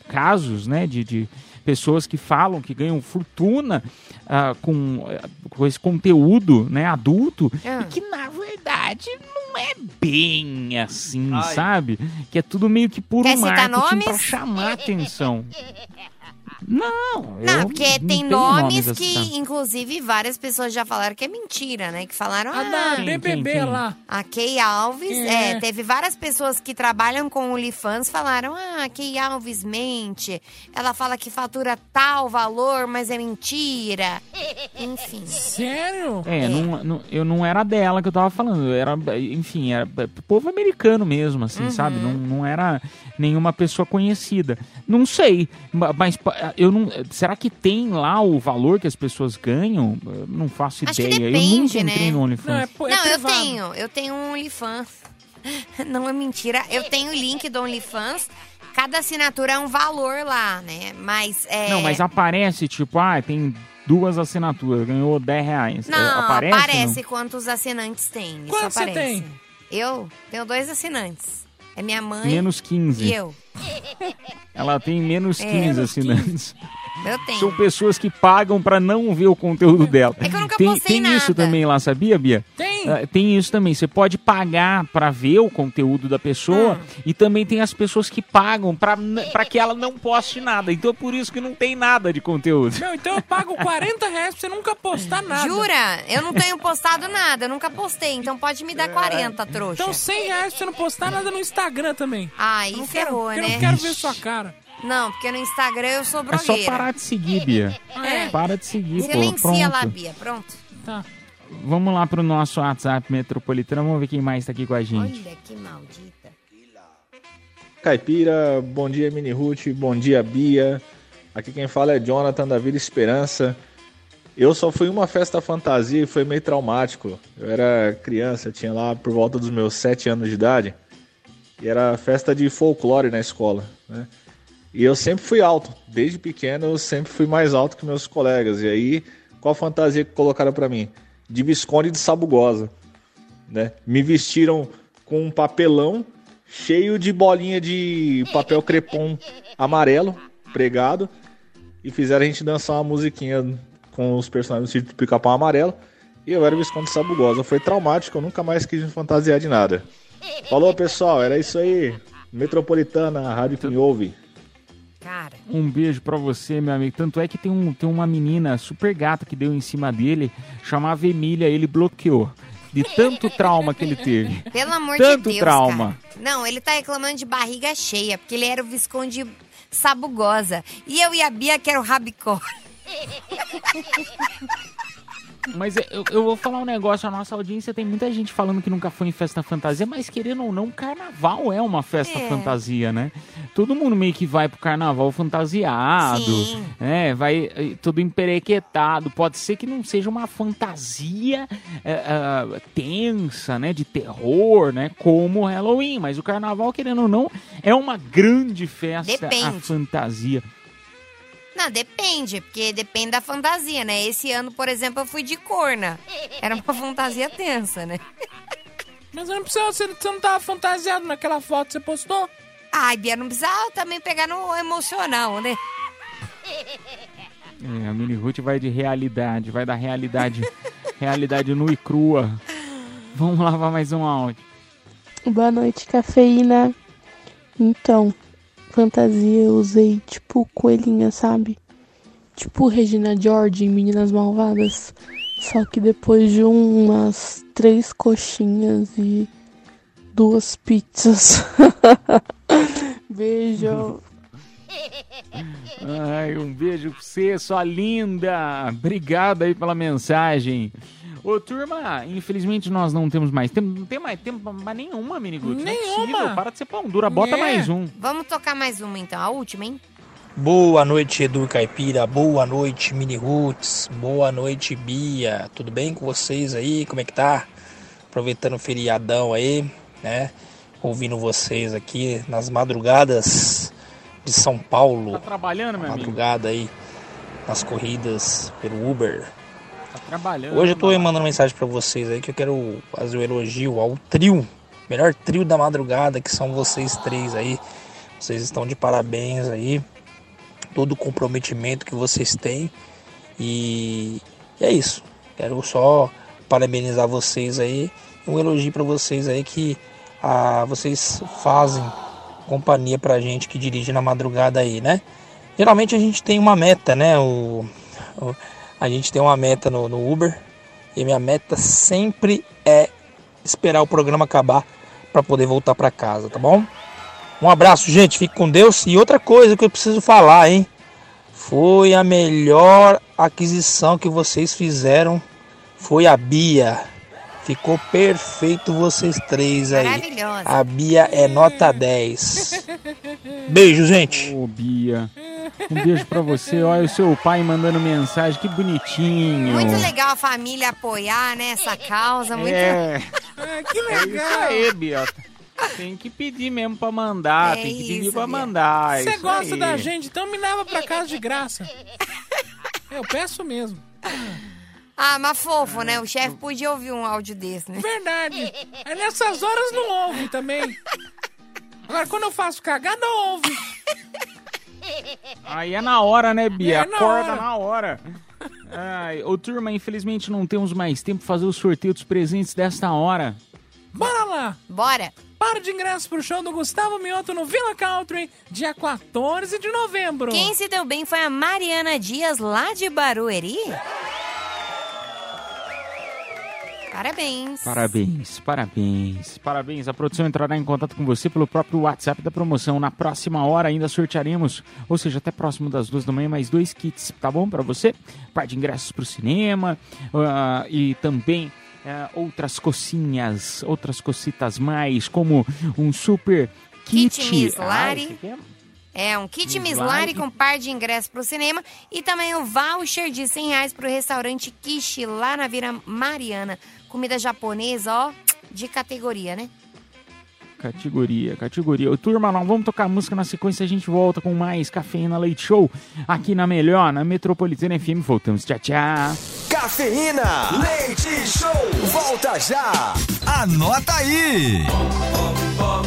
S1: casos, né, de, de pessoas que falam que ganham fortuna ah, com, eh, com esse conteúdo, né, adulto,
S2: Ah.
S1: e que na verdade não é bem assim,
S2: Ai.
S1: sabe? Que é tudo meio que por
S2: Quer
S1: um marketing pra chamar atenção. <laughs> Não,
S2: Não, porque
S1: não
S2: tem nomes
S1: nomes
S2: que,
S1: assim.
S2: inclusive, várias pessoas já falaram que é mentira, né? Que falaram,
S3: A
S2: ah,
S3: da BBB
S1: quem,
S3: lá.
S2: A Kay Alves,
S3: É.
S2: é. teve várias pessoas que trabalham com OnlyFans falaram: ah, a Kay Alves mente. Ela fala que fatura tal valor, mas é mentira. <laughs> Enfim.
S3: Sério?
S1: É, não, não- eu não era dela que eu tava falando, eu era, enfim, era povo americano mesmo, assim,
S2: Uhum.
S1: sabe? Não, não era nenhuma pessoa conhecida. Não sei, ma- mas eu não. Será que tem lá o valor que as pessoas ganham? Eu não faço
S2: Acho que
S1: ideia. eu
S2: depende,
S1: nunca entrei
S2: né?
S1: no OnlyFans.
S3: Não, é, é
S2: Não, eu tenho. Eu tenho um OnlyFans. <laughs> Não é mentira. Eu tenho o link do OnlyFans. Cada assinatura é um valor lá, né? Mas é.
S1: Não, mas aparece, tipo, ah, tem duas assinaturas, ganhou 10 reais. É,
S2: Não,
S1: aparece?
S2: aparece,
S1: não?
S2: quantos assinantes tem.
S3: Quantos você tem?
S2: Eu tenho dois assinantes. É minha mãe
S1: Menos 15.
S2: e eu.
S1: Ela tem menos
S2: É,
S1: 15
S2: menos
S1: assinantes.
S2: Eu tenho.
S1: São pessoas que pagam pra não ver o conteúdo dela.
S2: É que eu nunca
S1: tem
S2: postei
S1: tem isso
S2: nada.
S1: também lá, sabia, Bia?
S3: Tem.
S1: Ah, tem isso também. Você pode pagar pra ver o conteúdo da pessoa
S2: Hum.
S1: e também tem as pessoas que pagam pra que ela não poste nada. Então é por isso que não tem nada de conteúdo.
S3: Meu, então eu pago 40 reais pra você nunca postar nada.
S2: Jura? Eu não tenho postado nada, eu nunca postei, então pode me dar 40, trouxa.
S3: Então 100 reais pra você não postar nada no Instagram também. Não quero,
S2: ferrou,
S3: porque eu
S2: né?
S3: não quero ver sua cara.
S2: Não, porque no Instagram eu sou
S1: É só
S2: blogueira.
S1: parar de seguir, Bia.
S2: É.
S1: Para de seguir, pô.
S2: Silencia lá,
S1: Pronto.
S2: Bia. Pronto.
S3: Tá.
S1: Vamos lá pro nosso WhatsApp metropolitano. Vamos ver quem mais tá aqui com a gente.
S2: Olha que maldita.
S13: Caipira, bom dia Mini Ruth, bom dia Bia. Aqui quem fala é Jonathan da Vila Esperança. Eu só fui uma festa fantasia e foi meio traumático. Eu era criança, tinha lá por volta dos meus 7 anos de idade. E era festa de folclore na escola, né? E eu sempre fui alto, desde pequeno eu sempre fui mais alto que meus colegas. E aí, qual a fantasia que colocaram pra mim? De Visconde de Sabugosa, né? Me vestiram com um papelão cheio de bolinha de papel crepom amarelo pregado e fizeram a gente dançar uma musiquinha com os personagens do sítio do pica-pau amarelo. E eu era o Visconde de Sabugosa. Foi traumático, eu nunca mais quis me fantasiar de nada. Falou, pessoal, era isso aí. Metropolitana, a rádio que me ouve.
S2: Cara.
S1: Um beijo pra você, meu amigo. Tanto é que tem, um, tem uma menina super gata que deu em cima dele, chamava Emília, ele bloqueou. De tanto <laughs> trauma que ele teve.
S2: Pelo amor
S1: Tanto
S2: de Deus,
S1: trauma.
S2: cara. Não, ele tá reclamando de barriga cheia, porque ele era o Visconde Sabugosa. E eu e a Bia que era o Rabicó. <laughs>
S1: Mas eu, eu vou falar um negócio, a nossa audiência tem muita gente falando que nunca foi em festa fantasia, mas querendo ou não, carnaval é uma festa
S2: É.
S1: fantasia, né? Todo mundo meio que vai pro carnaval fantasiado,
S2: Sim.
S1: né? Vai eh, todo emperequetado. Pode ser que não seja uma fantasia eh, ah, tensa, né? De terror, né? Como o Halloween, mas o carnaval, querendo ou não, é uma grande festa a
S2: Depende.
S1: fantasia.
S2: Não, depende, porque depende da fantasia, né? Esse ano, por exemplo, eu fui de corna. Era uma fantasia tensa, né?
S3: Mas não precisa, você, você não tava fantasiado naquela foto que você postou?
S2: Ai, Bia, não precisava também pegar no emocional, né?
S1: É, a Mini Ruth vai de realidade, vai da realidade, <laughs> realidade nua e crua. Vamos lavar mais um áudio.
S14: Boa noite, cafeína. Então, fantasia eu usei tipo coelhinha, sabe? Tipo Regina George em Meninas Malvadas. Só que depois de umas três coxinhas e duas pizzas. <laughs> Beijo.
S1: Ai, um beijo pra você, sua linda. Obrigado aí pela mensagem. Ô, turma, infelizmente nós não temos mais tempo. Não tem mais tempo pra nenhuma, Miniguts. Não é
S2: Nenhuma.
S1: possível. Para de ser pão dura. Bota
S2: É.
S1: mais um.
S2: Vamos tocar mais uma então, a última, hein?
S15: Boa noite, Edu Caipira. Boa noite, Mini Roots. Boa noite, Bia. Tudo bem com vocês aí? Como é que tá? Aproveitando o feriadão aí, né? Ouvindo vocês aqui nas madrugadas de São Paulo.
S1: Tá trabalhando, meu amigo?
S15: Madrugada aí nas corridas pelo Uber.
S1: Tá trabalhando.
S15: Hoje eu tô mandando mensagem pra vocês aí que eu quero fazer o elogio ao trio, melhor trio da madrugada, que são vocês três aí. Vocês estão de parabéns aí. Todo o comprometimento que vocês têm. E é isso. Quero só parabenizar vocês aí. Um elogio pra vocês aí que ah, vocês fazem companhia pra gente que dirige na madrugada aí, né? Geralmente a gente tem uma meta, né? O, o- a gente tem uma meta no, no Uber e minha meta sempre é esperar o programa acabar para poder voltar para casa, tá bom? Um abraço, gente. Fique com Deus. E outra coisa que eu preciso falar, hein? Foi a melhor aquisição que vocês fizeram. Foi a Bia. Ficou perfeito vocês três aí.
S2: Maravilhosa.
S15: A Bia é nota 10. <laughs> Beijo, gente.
S1: Ô, Bia. Um beijo pra você. Olha o seu pai mandando mensagem. Que bonitinho.
S2: Muito legal a família apoiar, né, essa causa. Muito...
S1: É. <laughs>
S3: que
S1: É isso aí, Bia. Tem que pedir mesmo pra mandar.
S2: É
S1: tem que pedir
S2: isso,
S1: pra
S2: Bia.
S1: mandar. é
S3: Você
S1: isso
S3: gosta
S1: aí.
S3: da gente, então me leva pra casa de graça. Eu peço mesmo. <laughs>
S2: Ah, mas fofo, né? O chefe podia ouvir um áudio desse, né?
S3: Verdade. É nessas horas não ouve também. Agora, quando eu faço cagada, ouve.
S1: Aí é na hora, né, Bia?
S3: É na
S1: Acorda
S3: hora.
S1: na hora. Ai, ô, turma, infelizmente não temos mais tempo pra fazer o sorteio dos presentes desta hora.
S3: Bora lá.
S2: Bora.
S3: Para de ingresso pro show do Gustavo Mioto no Villa Country, dia 14 de novembro.
S2: Quem se deu bem foi a Mariana Dias, lá de Barueri. Parabéns.
S1: Parabéns, parabéns, parabéns. A produção entrará em contato com você pelo próprio WhatsApp da promoção. Na próxima hora ainda sortearemos, ou seja, até próximo das duas da manhã, mais dois kits, tá bom pra você? Par de ingressos pro cinema ah, e também ah, outras cocinhas, outras cocitas mais, como um super kit.
S2: Kit Miss
S1: Ah,
S2: Lari.
S1: É-
S2: um kit
S1: Miss
S2: Miss
S1: Lari.
S2: Lari com par de ingressos pro cinema e também o voucher de 100 reais pro restaurante Kishi lá na Vila Mariana. Comida japonesa, ó, de categoria, né?
S1: Categoria, categoria. Turma, nós vamos tocar música na sequência. A gente volta com mais Cafeína Leite Show aqui na Melhor, na Metropolitana FM. Voltamos. Tchau, tchau.
S4: Cafeína, leite show, volta já.
S10: Anota aí.
S1: Olá,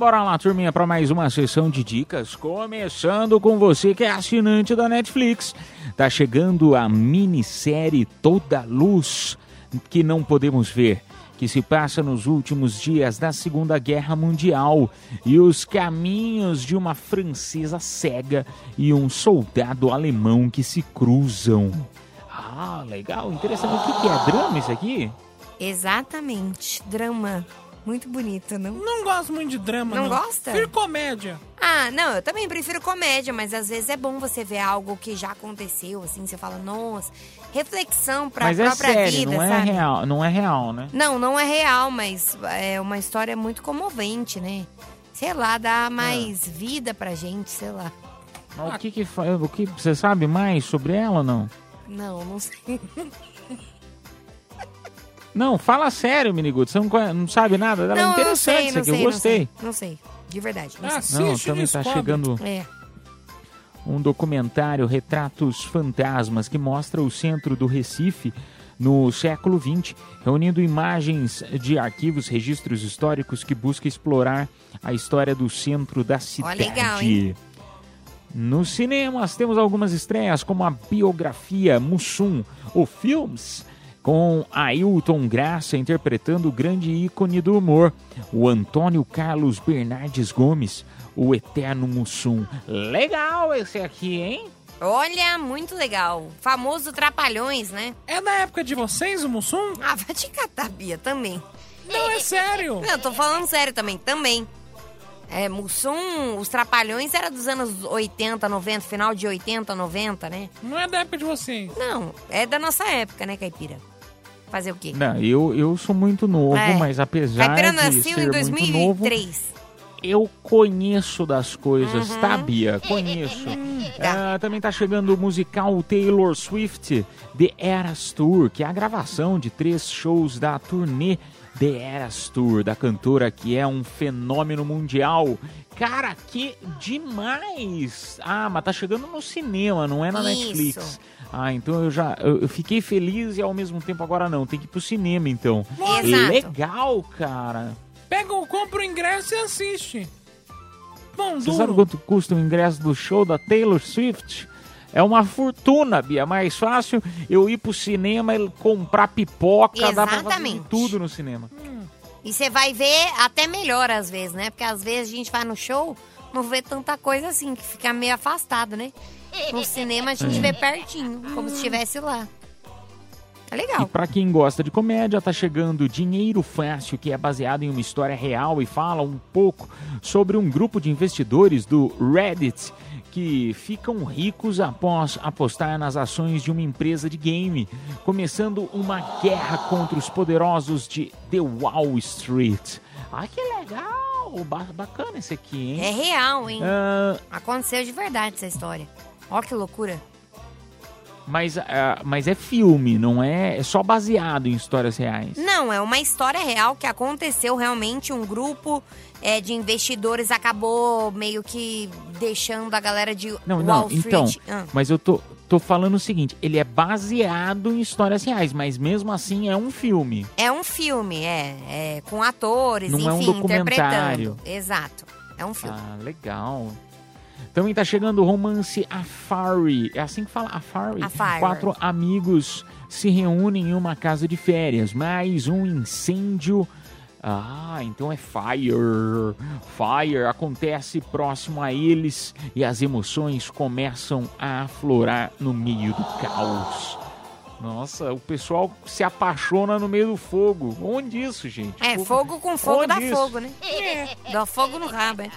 S1: Bora lá, turminha, para mais uma sessão de dicas. Começando com você que é assinante da Netflix. Tá chegando a minissérie Toda Luz, que não podemos ver, que se passa nos últimos dias da Segunda Guerra Mundial e os caminhos de uma francesa cega e um soldado alemão que se cruzam. Ah, legal, interessante. O que, é drama isso aqui?
S2: Exatamente. Drama. Muito bonito, não?
S3: Não gosto muito de drama,
S2: Não
S3: não.
S2: gosta?
S3: Prefiro comédia.
S2: Ah, não, eu também prefiro comédia, mas às vezes é bom você ver algo que já aconteceu, assim, você fala, nossa, reflexão pra
S1: Mas é
S2: própria
S1: sério,
S2: vida,
S1: não é
S2: sabe?
S1: real, não é real, né?
S2: Não, não é real, mas é uma história muito comovente, né? Sei lá, dá mais
S1: É.
S2: vida pra gente, sei lá.
S1: Mas o que que o que você sabe mais sobre ela ou não?
S2: Não, não sei. <laughs>
S1: Não, fala sério, Miniguto. Você não, não sabe nada dela? É
S2: não, eu não
S1: interessante
S2: sei,
S1: isso
S2: não
S1: aqui,
S2: sei,
S1: eu
S2: não
S1: gostei.
S2: sei, Não sei, de verdade. Não,
S3: Ah,
S2: sei.
S1: Não, também tá chegando
S2: É.
S1: um documentário Retratos Fantasmas que mostra o centro do Recife no século XX, reunindo imagens de arquivos, registros históricos que busca explorar a história do centro da cidade.
S2: legal, hein?
S1: Nos cinemas temos algumas estreias, como a biografia Mussum, o Films, com Ailton Graça interpretando o grande ícone do humor, o Antônio Carlos Bernardes Gomes, o eterno Mussum. Legal esse aqui, hein?
S2: Olha, muito legal. Famoso Trapalhões, né?
S3: É da época de vocês, o Mussum?
S2: Ah, vai te catar, Bia, também.
S3: Não, é sério.
S2: Não, eu tô falando sério também, também. É, Mussum, os Trapalhões era dos anos 80, 90, final de 80, 90, né?
S3: Não é da época de vocês.
S2: Não, é da nossa época, né, Caipira? Fazer o quê?
S1: Não, eu, eu sou muito novo,
S2: É.
S1: mas apesar
S2: Caipira
S1: de
S2: nasceu
S1: ser
S2: em
S1: muito novo,
S2: 2003.
S1: eu conheço das coisas,
S2: Uhum.
S1: tá, Bia? Conheço. <laughs>
S2: Tá.
S1: Ah, também tá chegando o musical Taylor Swift The Eras Tour, que é a gravação de três shows da turnê The Eras Tour, da cantora que é um fenômeno mundial. Cara, que demais! Ah, mas tá chegando no cinema, não é na
S2: Isso.
S1: Netflix. Ah, então eu já eu, fiquei feliz e ao mesmo tempo agora não. Tem que ir pro cinema então.
S2: Exato.
S1: Legal, cara.
S3: Pega, o- compra o ingresso e assiste. Bom,
S1: Você
S3: duro.
S1: sabe quanto custa o ingresso do show da Taylor Swift? É uma fortuna, Bia. Mais fácil eu ir pro cinema e comprar pipoca, dá pra fazer
S2: Exatamente.
S1: tudo no cinema.
S2: E você vai ver até melhor às vezes, né? Porque às vezes a gente vai no show, não vê tanta coisa assim, que fica meio afastado, né? <laughs> No cinema a gente
S1: É.
S2: vê pertinho, como se estivesse lá. É legal.
S1: E pra quem gosta de comédia, tá chegando Dinheiro Fácil, que é baseado em uma história real e fala um pouco sobre um grupo de investidores do Reddit que ficam ricos após apostar nas ações de uma empresa de game, começando uma guerra contra os poderosos de The Wall Street. Ah, que legal! Ba- Bacana esse aqui, hein?
S2: É real, hein?
S1: Ah,
S2: Aconteceu de verdade essa história. Ó que loucura.
S1: mas, ah, mas é filme, não é? É só baseado em histórias reais.
S2: Não, é uma história real que aconteceu realmente. Um grupo é, de investidores acabou meio que deixando a galera de
S1: Não,
S2: Wall
S1: não,
S2: Street.
S1: então,
S2: Ah.
S1: mas eu tô, tô falando o seguinte, ele é baseado em histórias reais, mas mesmo assim é um filme.
S2: É um filme, é, é com atores,
S1: Não é um
S2: enfim,
S1: documentário.
S2: interpretando. Exato. É um filme.
S1: Ah, legal. Também tá chegando o romance Afari. É assim que fala? Afari?
S2: Afari.
S1: Quatro amigos se reúnem em uma casa de férias, mas um incêndio. Ah, então é Fire. Fire acontece próximo a eles e as emoções começam a aflorar no meio do caos. Nossa, o pessoal se apaixona no meio do fogo. Onde isso, gente?
S2: É, fogo com fogo
S1: Onde
S2: dá
S1: isso?
S2: fogo, né? Dá fogo no rabo, é.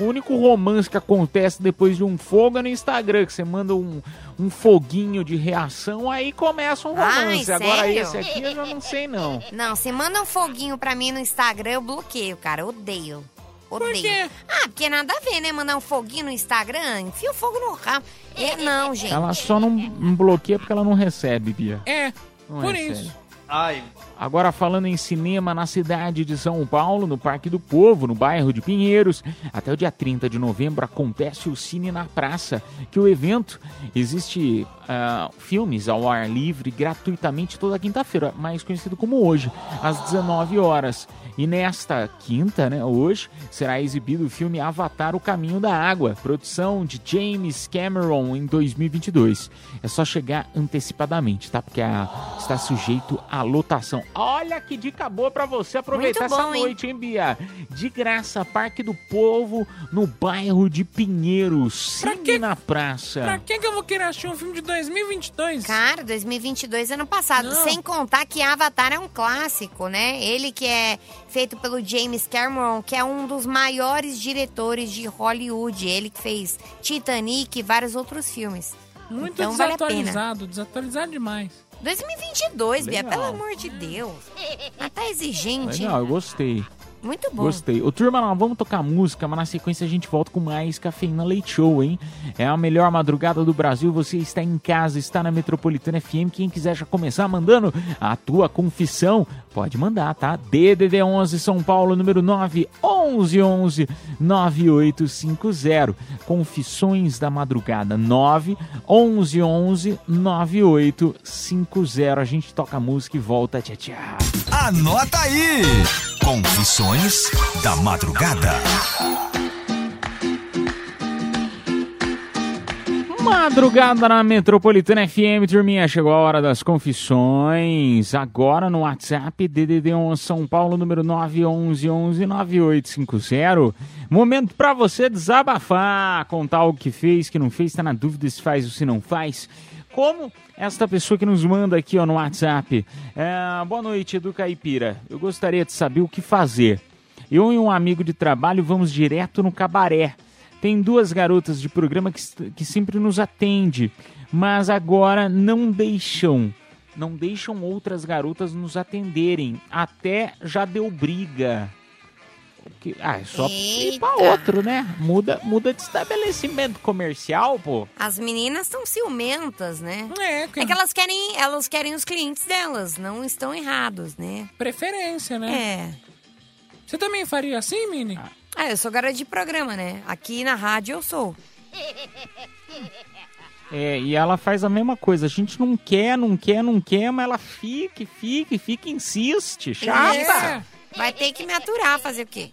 S1: O único romance que acontece depois de um fogo é no Instagram, que você manda um, um foguinho de reação, aí começa um
S2: Ai,
S1: romance. Agora
S2: sério?
S1: esse aqui eu já não sei não. <laughs>
S2: Não, você manda um foguinho pra mim no Instagram, eu bloqueio, cara. Eu Odeio. Odeio. Ah, porque nada a ver, né? Mandar um foguinho no Instagram, enfia o fogo no rabo. É, não, <laughs> gente.
S1: Ela só não, não bloqueia porque ela não recebe, Bia.
S3: É,
S1: Não
S3: por
S1: recebe.
S3: isso.
S6: Ai.
S1: Agora falando em cinema na cidade de São Paulo, no Parque do Povo, no bairro de Pinheiros, até o dia 30 de novembro acontece o Cine na Praça, que o evento existe ah, filmes ao ar livre gratuitamente toda quinta-feira, mais conhecido como hoje, às 19 horas. E nesta quinta, né, hoje, será exibido o filme Avatar: O Caminho da Água, produção de James Cameron em 2022. É só chegar antecipadamente, tá? Porque a- está sujeito à lotação. Olha que dica boa pra você aproveitar essa
S2: bom, hein?
S1: noite, hein, Bia? De graça, Parque do Povo, no bairro de Pinheiros, Cine na Praça.
S3: Pra que, que eu vou querer assistir um filme de 2022?
S2: Cara, 2022 ano passado.
S3: Não.
S2: Sem contar que Avatar é um clássico, né? Ele que é feito pelo James Cameron, que é um dos maiores diretores de Hollywood. Ele que fez Titanic e vários outros filmes.
S3: Muito
S2: então vale a pena.
S3: desatualizado, desatualizado demais.
S2: 2022, Bia,
S1: Legal.
S2: pelo amor de Deus. Ah, tá exigente.
S1: Legal, eu gostei.
S2: Muito bom.
S1: Gostei. Ô, turma, nós vamos tocar música, mas na sequência a gente volta com mais Cafeína Leite Show, hein? É a melhor madrugada do Brasil. Você está em casa, está na Metropolitana FM. Quem quiser já começar mandando a tua confissão, pode mandar, tá? DDD 11 São Paulo, número 9 11 11 9850. Confissões da madrugada 9 11 11 9850. A gente toca a música e volta. Tchau, tchau.
S10: Anota aí! Confissões da Madrugada.
S1: Madrugada na Metropolitana FM, turminha, chegou a hora das confissões. Agora no WhatsApp, DDD 11 São Paulo, número 911-9850. Momento pra você desabafar, contar o que fez, que não fez, tá na dúvida se faz ou se não faz. Como esta pessoa que nos manda aqui ó, no WhatsApp. É, boa noite, Edu Caipira. Eu gostaria de saber o que fazer. Eu e um amigo de trabalho vamos direto no cabaré. Tem duas garotas de programa que, que sempre nos atende, mas agora não deixam. Não deixam outras garotas nos atenderem. Até já deu briga. Que- Ah, é só ir pra
S2: Eita.
S1: outro, né? Muda, muda de estabelecimento comercial, pô.
S2: As meninas são ciumentas, né?
S3: É,
S2: É que elas querem, elas querem os clientes delas, não estão errados, né?
S3: Preferência, né?
S2: É.
S3: Você também faria assim, Mini?
S2: Ah, eu sou garota de programa, né? Aqui na rádio eu sou.
S1: É, e ela faz a mesma coisa. A gente não quer, não quer, não quer, mas ela fica, fica, fica, insiste. Chata!
S2: Isso. Vai ter que me aturar, fazer o quê?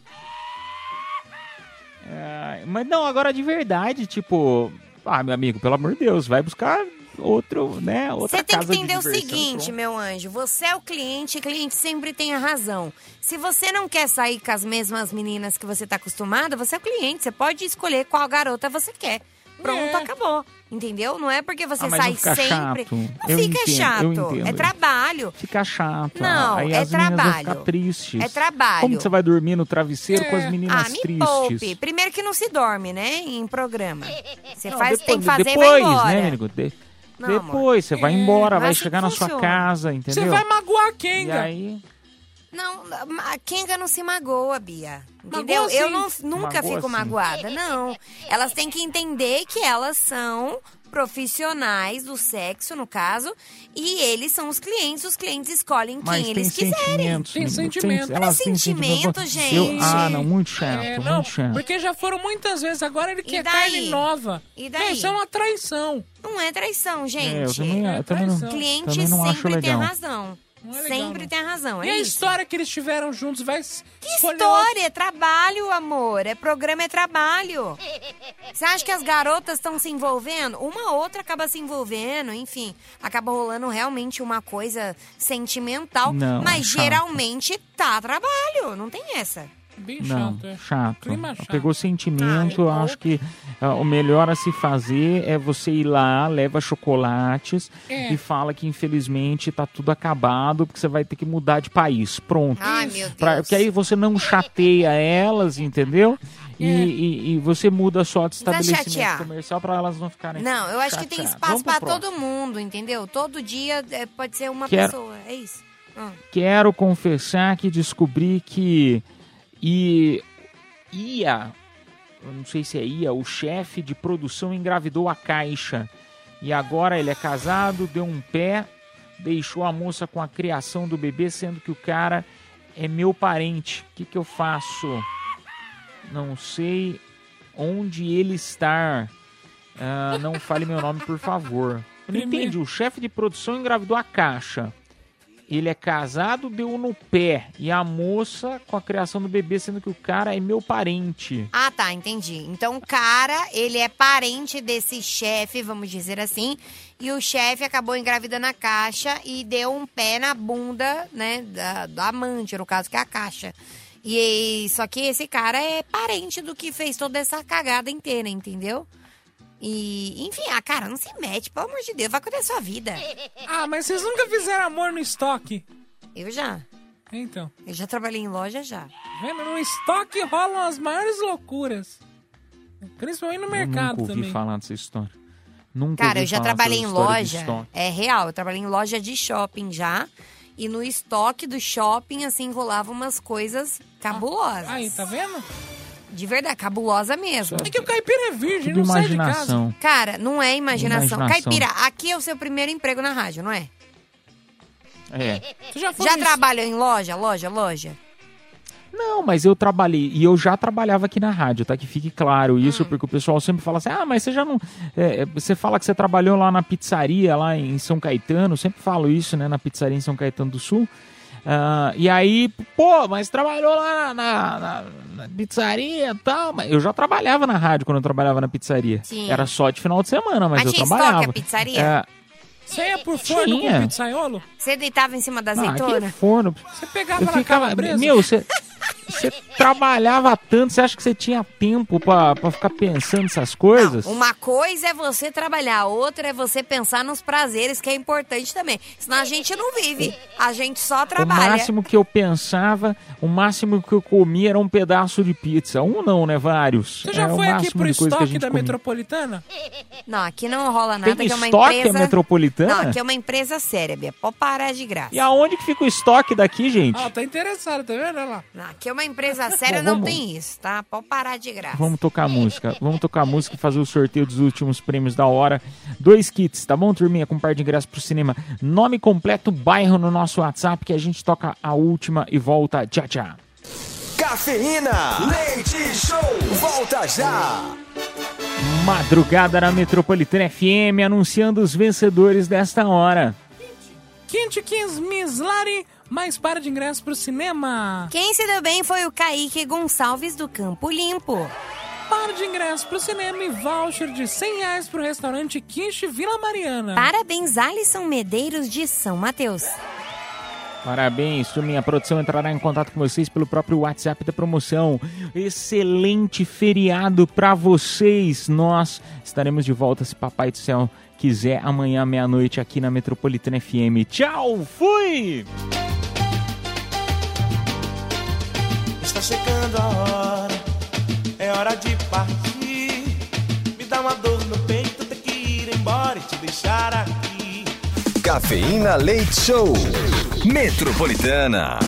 S1: É, mas não, agora de verdade, tipo, ah, meu amigo, pelo amor de Deus, vai buscar outro, né? Outra
S2: Você tem que entender o seguinte, meu anjo. Você é o cliente, cliente sempre tem a razão. Se você não quer sair com as mesmas meninas que você tá acostumada, você é o cliente. Você pode escolher qual garota você quer. Pronto, acabou. Entendeu? Não é porque você
S1: Ah,
S2: sai sempre.
S1: chato.
S2: Não
S1: Eu
S2: fica
S1: entendo,
S2: chato. É trabalho.
S1: Fica chato.
S2: Não,
S1: aí
S2: é trabalho.
S1: tristes.
S2: É trabalho.
S1: Como você vai dormir no travesseiro com as
S2: Ah,
S1: meninas
S2: me
S1: tristes?
S2: poupe. Primeiro que não se dorme, né? Em programa. Você
S1: Não,
S2: faz, tem que fazer
S1: depois,
S2: e vai embora.
S1: né, amigo? De-
S2: Não,
S1: depois, você vai embora,
S2: É,
S1: vai
S2: assim
S1: chegar na sua
S2: funciona.
S1: casa, entendeu?
S3: Você vai magoar a
S1: E aí,
S2: Não, a Kenga não se magoa, Bia. Entendeu?
S3: Magoa
S2: Eu não, nunca
S1: Magoa
S2: fico
S1: sim.
S2: magoada, não. Elas têm que entender que elas são profissionais do sexo, no caso, e eles são os clientes, os clientes escolhem quem
S1: mas tem
S2: eles quiserem.
S1: sentimentos.
S3: Tem sentimento.
S1: elas têm
S2: sentimento,
S1: sentimento. Eu-
S2: gente.
S1: ah, não, muito chato,
S3: É, não,
S1: muito chato.
S3: porque já foram muitas vezes. Agora ele quer carne nova.
S2: E daí?
S3: Isso é uma traição.
S2: Não é traição, gente.
S1: É, eu também, eu também não,
S2: Cliente
S1: também não acho
S2: sempre tem razão.
S3: Não é legal,
S2: sempre
S3: não.
S2: tem razão. É
S3: e a
S2: isso.
S3: história que eles tiveram juntos vai
S2: Que história? É trabalho, amor. É programa, é trabalho. Você acha que as garotas estão se envolvendo? Uma ou outra acaba se envolvendo, enfim. Acaba rolando realmente uma coisa sentimental.
S1: Não,
S2: mas
S1: chato.
S2: geralmente tá trabalho. Não tem essa.
S3: Bem
S1: Não,
S3: chato, é.
S1: chato.
S3: Clima chato.
S1: Pegou sentimento, eu acho que ah, o melhor a se fazer é você ir lá, leva chocolates
S3: É.
S1: e fala que infelizmente tá tudo acabado, porque você vai ter que mudar de país. Pronto.
S2: Ai, meu
S1: Pra-
S2: Deus.
S1: porque aí você não chateia elas, entendeu? E,
S3: É.
S1: e- e você muda só de estabelecimento
S2: chatear.
S1: comercial para elas não ficarem.
S2: Não, eu acho que tem
S1: chateadas.
S2: espaço pra
S1: próximo.
S2: todo mundo, entendeu? Todo dia é, pode ser uma
S1: Quero-
S2: pessoa. É isso. Hum.
S1: Quero confessar que descobri que e ia, não sei se é ia, o chefe de produção engravidou a caixa. E agora ele é casado, deu um pé, deixou a moça com a criação do bebê, sendo que o cara é meu parente. O que, que eu faço? Não sei onde ele está. Ah, não fale meu nome, por favor. Eu não entendi. O chefe de produção engravidou a caixa. Ele é casado, deu no pé. E a moça com a criação do bebê, sendo que o cara é meu parente.
S2: Ah, tá, entendi. Então o cara, ele é parente desse chefe, vamos dizer assim, e o chefe acabou engravidando a caixa e deu um pé na bunda, né, da, da amante, no caso, que é a caixa. E só que esse cara é parente do que fez toda essa cagada inteira, entendeu? E, enfim, ah, cara, não se mete, pelo amor de Deus, vai cuidar da sua vida.
S3: Ah, mas vocês nunca fizeram amor no estoque?
S2: Eu já.
S3: Então,
S2: Eu já trabalhei em loja já.
S3: vendo? No estoque rolam as maiores loucuras. Principalmente no
S1: eu
S3: mercado
S1: nunca ouvi
S3: também.
S1: falar dessa história. Nunca
S2: Cara, eu já trabalhei em loja. É real, eu trabalhei em loja de shopping já. E no estoque do shopping, assim, rolava umas coisas cabulosas.
S3: Aí, tá vendo?
S2: De verdade, cabulosa mesmo.
S3: É que o caipira é virgem,
S1: Tudo
S3: não sai de casa.
S2: Cara, não é imaginação.
S1: Imaginação.
S2: Caipira, aqui é o seu primeiro emprego na rádio, não é?
S1: É.
S3: Tu já foi
S2: Já trabalhou em loja, loja, loja?
S1: Não, mas eu trabalhei, e eu já trabalhava aqui na rádio, tá? Que fique claro isso,
S2: Hum.
S1: porque o pessoal sempre fala assim, ah, mas você já não... é, é, você fala que você trabalhou lá na pizzaria, lá em São Caetano, sempre falo isso, né? Na pizzaria em São Caetano do Sul. Ah, e aí, pô, mas trabalhou lá na, na- na pizzaria e tal. Mas eu já trabalhava na rádio quando eu trabalhava na pizzaria.
S2: Sim.
S1: Era só de final de semana, mas,
S2: Mas
S1: eu
S2: tinha
S1: trabalhava.
S2: a pizzaria?
S1: É,
S3: Você ia por forno
S1: Tinha.
S3: com pizzaiolo?
S2: Você deitava em cima da
S1: ah,
S2: azeitona?
S1: que forno.
S3: Você pegava
S1: Eu
S3: na
S1: ficava.
S3: calabresa?
S1: Meu, você. Você trabalhava tanto, você acha que você tinha tempo pra, pra ficar pensando nessas coisas?
S2: Uma coisa é você trabalhar, outra é você pensar nos prazeres, que é importante também. Senão a gente não vive, a gente só
S1: O
S2: trabalha.
S1: máximo que eu pensava, o máximo que eu comia era um pedaço de pizza. Um não, né? Vários.
S3: Você já
S1: o
S3: foi aqui pro estoque da
S1: comia.
S3: metropolitana?
S2: Não, aqui não rola nada,
S1: Tem
S2: que é uma
S1: estoque
S2: empresa...
S1: metropolitana?
S2: Não, aqui é uma empresa séria, Bia. Pode parar de graça.
S1: E aonde que fica o estoque daqui, gente?
S3: Ah, tá interessado, tá vendo? Olha lá.
S2: Não, aqui é uma empresa séria,
S1: Bom,
S2: não
S1: vamos-
S2: tem isso, tá? Pode parar de graça.
S1: Vamos tocar música. Vamos tocar música e fazer o sorteio dos últimos prêmios da hora. Dois kits, tá bom, turminha? Com um par de ingressos pro cinema. Nome completo, bairro no nosso WhatsApp, que a gente toca a última e volta. Tchau, tchau.
S4: Cafeína, leite show, volta já.
S1: Madrugada na Metropolitana FM, anunciando os vencedores desta hora.
S3: Quinte 15 Mislari, mais para de ingresso pro cinema.
S2: Quem se deu bem foi o Kaique Gonçalves do Campo Limpo.
S3: Para par de ingressos pro cinema e voucher de 100 reais pro restaurante Quiche Vila Mariana.
S2: Parabéns, Alisson Medeiros de São Mateus.
S1: Parabéns, turminha. A produção entrará em contato com vocês pelo próprio WhatsApp da promoção. Excelente feriado pra vocês. Nós estaremos de volta, se Papai do Céu quiser, amanhã meia-noite aqui na Metropolitana FM. Tchau, fui!
S16: Está chegando a hora, é hora de partir. Me dá uma dor no peito, ter que ir embora e te deixar aqui.
S10: Cafeína Leite Show. Metropolitana.